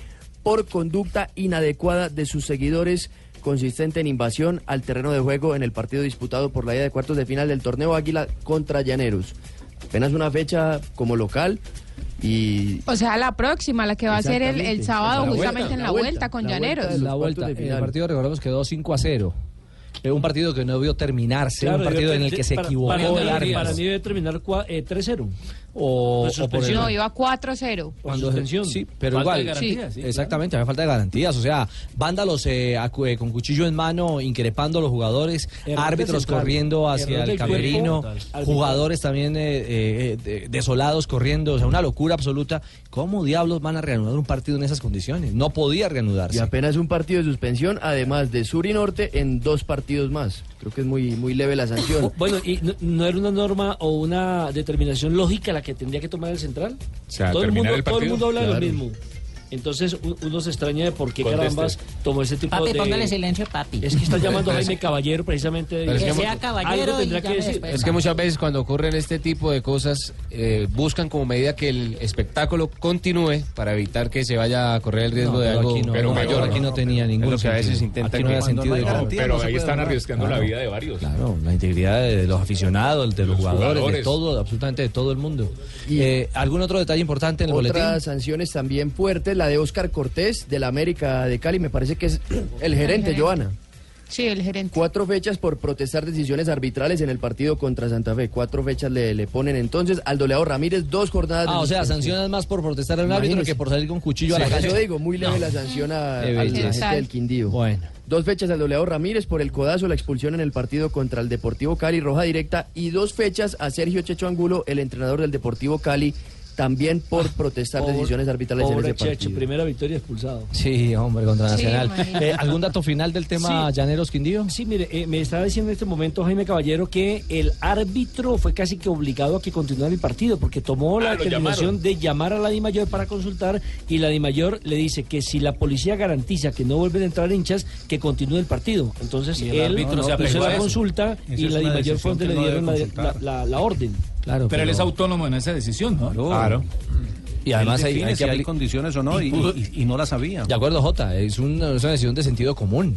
por conducta inadecuada de sus seguidores consistente en invasión al terreno de juego en el partido disputado por la ida de cuartos de final del torneo Águila contra Llaneros. Apenas una fecha como local y O sea, la próxima, la que va a ser el, el sábado, La justamente vuelta, en la, la vuelta, vuelta, con la Llaneros. vuelta La vuelta, de el partido recordemos quedó 5 a 0. Eh, un partido que no debió terminarse, Claro, un partido yo en el que se para- equivocó para, el mí- árbitro. Para mí debe terminar eh, 3-0. O, o por el- No, iba 4-0. Cuando suspensión. Sí, pero Falta de igual. garantías, sí, sí, exactamente, había falta de garantías. O sea, vándalos eh, acu- eh, con cuchillo en mano, increpando a los jugadores, Error árbitros central, corriendo hacia el camerino, jugadores también eh, eh, de- desolados corriendo. O sea, una locura absoluta. ¿Cómo diablos van a reanudar un partido en esas condiciones? No podía reanudarse. Y apenas un partido de suspensión, además de sur y norte, en dos partidos más. Creo que es muy, muy leve la sanción. Bueno, ¿y no, no era una norma o una determinación lógica la que tendría que tomar el central? sea, todo, el mundo, el todo el partido. mundo habla de Claro. lo mismo. Entonces uno se extraña de por qué Conteste. carambas tomó ese tipo Papi, de... póngale silencio, papi. Es que está llamando a Jaime Caballero precisamente. Es Que que sea caballero algo tendrá y que llame decir. después. Es que muchas veces cuando ocurren este tipo de cosas eh, buscan como medida que el espectáculo continúe para evitar que se vaya a correr el riesgo No, de algo aquí no, pero no, mayor. aquí no tenía ningún que a veces sentido. intentan Aquí no había sentido de No, pero ahí están arriesgando la vida de varios. Claro, la integridad de los aficionados, de los, jugadores, de todo, absolutamente de todo el mundo. Eh, ¿Algún otro detalle importante en el Otras boletín? sanciones también fuertes, la de Oscar Cortés de la América de Cali, me parece que es el gerente, Joana. Sí, el gerente. Cuatro fechas por protestar decisiones arbitrales en el partido contra Santa Fe. Cuatro fechas le, le ponen entonces al doleado Ramírez, dos jornadas de Ah, o sea, sancionas más por protestar a un árbitro que por salir con cuchillo Sí, a la eso calle. digo, muy leve No. la sanción a, a la gente del Quindío. Bueno. Dos fechas al doleado Ramírez por el codazo, la expulsión en el partido contra el Deportivo Cali, roja directa. Y dos fechas a Sergio Checho Angulo, el entrenador del Deportivo Cali, también por protestar Pobre- decisiones arbitrales en ese partido. Primera victoria expulsado. Sí, hombre, contra Nacional. Eh, ¿Algún dato final del tema Sí. Llaneros Quindío? Sí, mire, eh, me estaba diciendo en este momento Jaime Caballero que el árbitro fue casi que obligado a que continuara el partido porque tomó la Ah, lo determinación de llamar a la DIMAYOR para consultar y la DIMAYOR le dice que si la policía garantiza que no vuelven a entrar hinchas, que continúe el partido. Entonces el él árbitro se hizo apegó a la consulta Esa y la una DIMAYOR fue donde le no dieron la, la- la- la orden. Claro, pero, él es autónomo en esa decisión, ¿no? Claro. Y además hay, hay si que hay apli- condiciones o no y, y- y no la sabía. De acuerdo, Jota, es una, es una decisión de sentido común.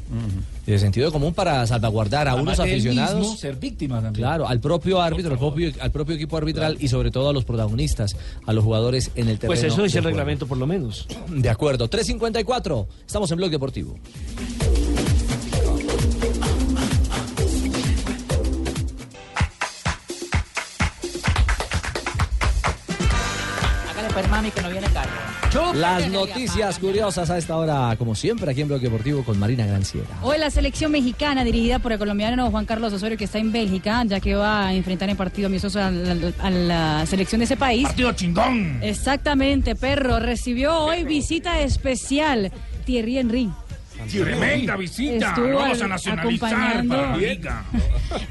De sentido común para salvaguardar a Además unos aficionados. mismo ser víctima también. Claro, al propio árbitro, al propio, al propio equipo arbitral y sobre todo a los protagonistas, a los jugadores en el terreno. Pues eso dice de el juego. reglamento por lo menos. De acuerdo, 3.54, estamos en Blog Deportivo. Pues, mami, que no viene carro. Las noticias curiosas a esta hora, como siempre, aquí en Bloque Deportivo con Marina Granciera. Hoy la selección mexicana dirigida por el colombiano Juan Carlos Osorio que está en Bélgica, ya que va a enfrentar en partido amistoso a la, a la selección de ese país. Partido chingón. Exactamente, perro. Recibió hoy visita especial Thierry Henry. Tremenda visita. Estuvo Lo vamos a al- nacionalizar acompañando- para la liga.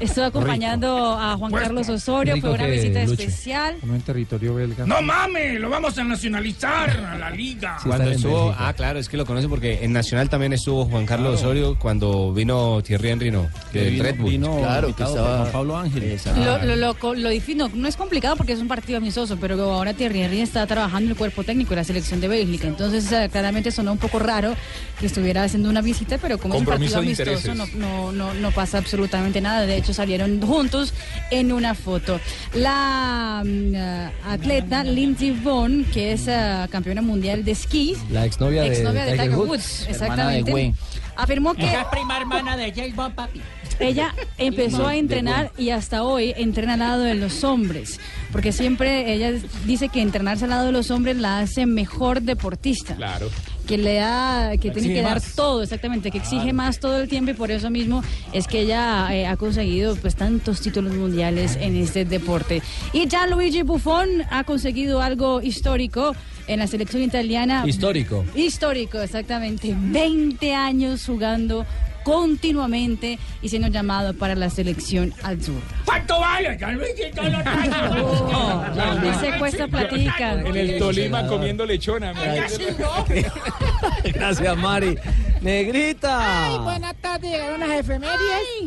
Estuvo acompañando a Juan Carlos Osorio, fue una visita especial. No en territorio belga. No mames, lo vamos a nacionalizar a la liga. Cuando estuvo, ah, claro, es que lo conoce porque en Nacional también estuvo Juan Carlos Osorio cuando vino Thierry Henry, no, del Vino- Red Bull. vino Claro, que estaba- Juan Pablo Ángel. Lo, lo, lo, co- lo difícil, no, no es complicado porque es un partido amistoso, pero ahora Thierry Henry está trabajando en el cuerpo técnico de la selección de Bélgica. Entonces, claramente sonó un poco raro que estuviera haciendo una visita, pero como es un Compromiso partido de amistoso, no, no, no, no pasa absolutamente nada. De hecho, salieron juntos en una foto. La mm, eh, atleta Lindsey Vonn, que es eh, campeona mundial de esquí, La exnovia de exnovia de Tiger Tiger Woods. De exactamente. Afirmó que Ella es prima hermana de James Bond, papi. ella empezó a entrenar y hasta hoy entrena al lado de los hombres, porque siempre ella dice que entrenarse al lado de los hombres la hace mejor deportista. Claro. Que le da, que tiene que dar más. todo, exactamente, que exige más todo el tiempo y por eso mismo es que ella eh, ha conseguido pues tantos títulos mundiales en este deporte. Y ya Luigi Buffon ha conseguido algo histórico en la selección italiana. Histórico. Histórico, exactamente. 20 años jugando continuamente y siendo llamado para la selección azul. ¿Cuánto vale? Ya lo. Oh, cuesta platica. En el Tolima comiendo lechona. mira. Gracias, Mari. Negrita. Ay, buenas tardes, llegaron las efemérides.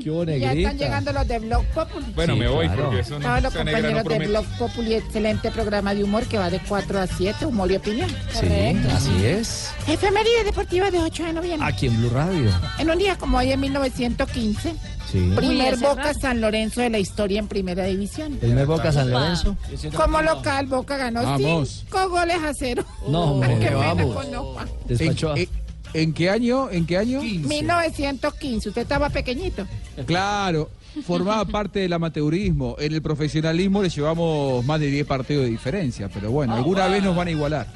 Qué hubo, ya negrita. están llegando los de Blog Populi. Bueno, Sí, me voy claro. porque eso no Todos los esa negra no compañeros de promete. Blog Populi, excelente programa de humor que va de 4 a 7, humor y opinión. Sí, así es. Efemérides deportivas de 8 de noviembre. Aquí en Blue Radio. En un día como hoy, en 1915, Sí. primer hace Boca rato. San Lorenzo de la historia en primera división. Primer Boca San Lorenzo. Como local, Boca ganó Vamos. 5 goles a 0. No, hombre, Qué pena vamos. con Opa. Despachó. a- ¿En, en- en qué año? ¿En qué año? 1915, usted estaba pequeñito. Claro, formaba parte del amateurismo. En el profesionalismo le llevamos más de 10 partidos de diferencia, pero bueno, alguna vez nos van a igualar.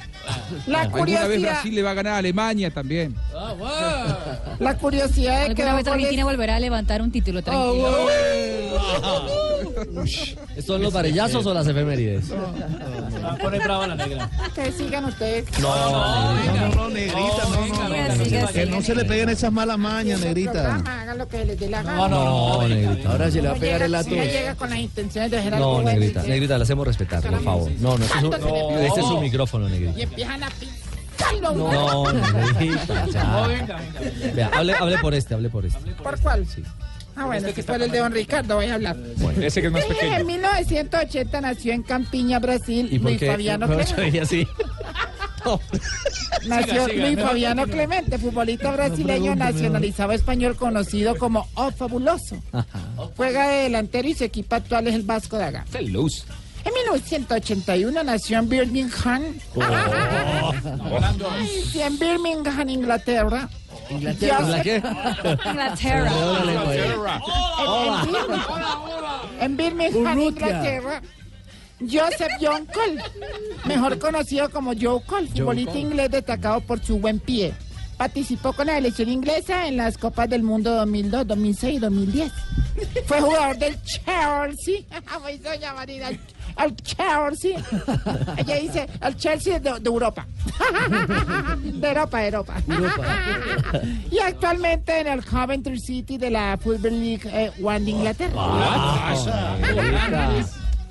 La Alguna vez curiosidad, Brasil le va a ganar a Alemania también. la curiosidad de que Alguna vez Argentina volverá a levantar un título, tranquilo. ¿Estos son los varellazos o las efemérides? Pone brava la negra. Que sigan ustedes. No, No, no, negrita, no, no, Siga, no. siga, Que no se le peguen esas malas mañas, negrita. Hagan lo que les dé la gana. no, negrita. Ahora se le va a No pegar el ato. no llega con las intenciones de hacer algo No, negrita, negrita, la hacemos respetar, por favor. No, no, este es su, No. este es su micrófono, negrita. Empiezan a uno. No, No, ya. venga, venga. Vea, hable, hable por este, hable por este. ¿Por cuál? Ah, bueno, si fuera el de don Ricardo, voy a hablar. Ese que es más En pequeño. 1980 nació en Campiña, Brasil, ¿Y por Luis? Fabiano ¿Cómo Clemente. así? Nació Siga, siga, Luis Fabiano. Clemente, futbolista brasileño nacionalizado español conocido como O Fabuloso. Juega de delantero y su equipo actual es el Vasco da Gama. En 1981 nació en Birmingham. Sí, en Birmingham, Inglaterra. Inglaterra. Joseph- ¿La qué? Inglaterra. En, en Birmingham, en Birmingham, Inglaterra. Joseph John Cole, mejor conocido como Joe Cole, futbolista inglés destacado por su buen pie. Participó con la selección inglesa en las Copas del Mundo 2002, 2006 y 2010. Fue jugador del Chelsea. Al, Chelsea. Ella dice, al Chelsea de, de Europa. De Europa, de Europa. Y actualmente en el Coventry City de la Football League eh, One de Inglaterra. Negrita.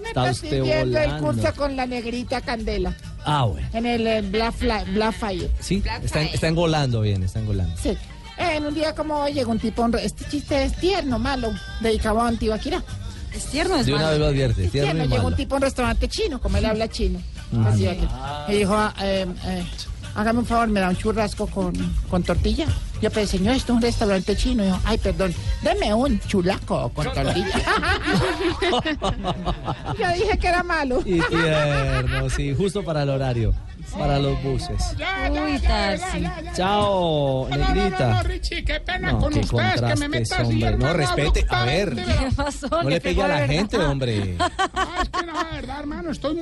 Me Está viendo el curso con la negrita Candela Ah, bueno. en el eh, Black, Fly- Black Fire. Sí, está, está engolando bien, está engolando. Sí. En un día como hoy llegó un tipo, este chiste es tierno, malo, dedicado a Antibaquira. Es tierno, es De una malo. vez lo advierte, Es tierno tierno, y llegó un tipo a un restaurante chino, como él habla chino. Ah. Así aquí. Y dijo, ah, eh, eh, hágame un favor, me da un churrasco con, con tortilla. Yo pensé, señor, esto es un restaurante chino. Y dijo, ay, perdón, deme un chulaco con tortilla. Yo dije que era malo. Y tierno, sí, justo para el horario, para los buses. Uy, Tarsi. Chao, No, no, no, negrita. no, Richie, qué pena No, con qué ustedes que me metas así. No, respete, a ver. abruptamente, ¿Qué pasó? No le pegue a la gente, hombre. Ah, es que no, la verdad, hermano, estoy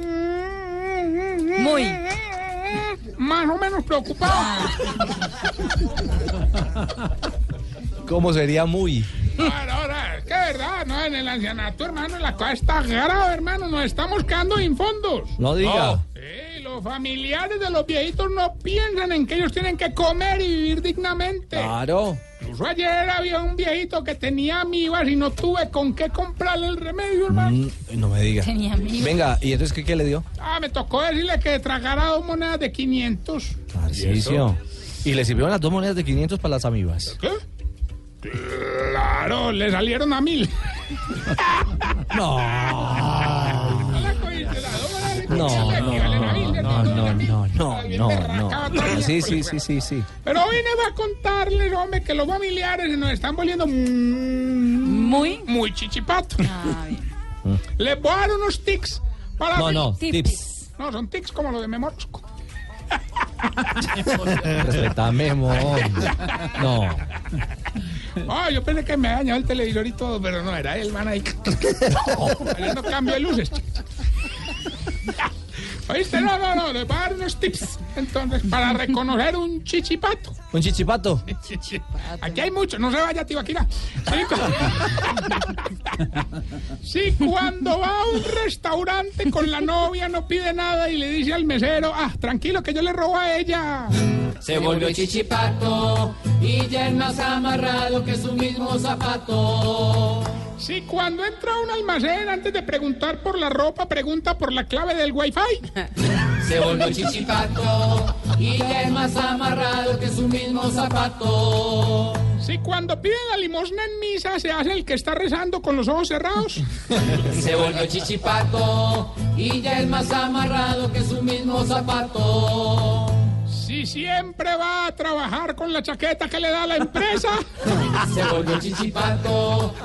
Muy. Eh, más o menos preocupado. ¿Cómo sería muy? Ahora, ahora, es que verdad, no, en el ancianato, hermano, la cosa está grave, hermano, nos estamos quedando sin fondos. No diga. Sí, los familiares de los viejitos no piensan en que ellos tienen que comer y vivir dignamente. Claro. Incluso ayer había un viejito que tenía amibas y no tuve con qué comprarle el remedio, hermano. Mm, no me diga. Tenía amigos. Venga, ¿y entonces qué, qué le dio? Ah, me tocó decirle que tragara dos monedas de 500. Tarcisio. ¿Y le sirvieron las dos monedas de 500 para las amibas? ¿Qué? Claro, le salieron a mil. No. No, no, no, no, no, no, no. Sí, sí, sí, sí, sí. Pero vine a contarles, hombre, que los familiares nos están volviendo muy, muy chichipato. Les voy a dar unos tics para... No, no, tips. No, son tics como los de Memorosco. Respeta Memo. No. Oh, yo pensé que me había dañado el televisor y todo, pero no, era él, man, ahí. no cambio de luces. ¿Oíste? No, no, no, les voy a dar unos tips. Entonces, para reconocer un chichipato. ¿Un chichipato? Aquí hay mucho, no se vaya, tío, aquí Sí, cu- Sí, cuando va a un restaurante con la novia, no pide nada y le dice al mesero, ah, tranquilo, que yo le robo a ella. Se volvió chichipato y ya es más amarrado que su mismo zapato. Sí, cuando entra a un almacén, antes de preguntar por la ropa, pregunta por la clave del wifi. Se volvió chichipato y ya es más amarrado que su mismo zapato. Sí, cuando pide la limosna en misa, se hace el que está rezando con los ojos cerrados. Se volvió chichipato y ya es más amarrado que su mismo zapato. Si siempre va a trabajar con la chaqueta que le da la empresa. Se volvió chichipato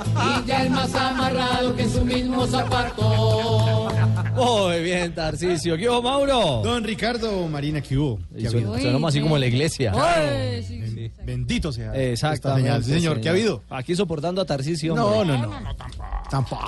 y ya es más amarrado que su mismo zapato. Muy bien, Tarcisio. ¿Qué hubo, Mauro? Don Ricardo Marina, ¿qué hubo? ¿Qué así como la iglesia. Claro. Ben- Bendito sea. esta Exactamente. señal. Sí, señor, ¿qué ha habido? Aquí soportando a Tarcisio. No, hombre. no, no. Tampoco.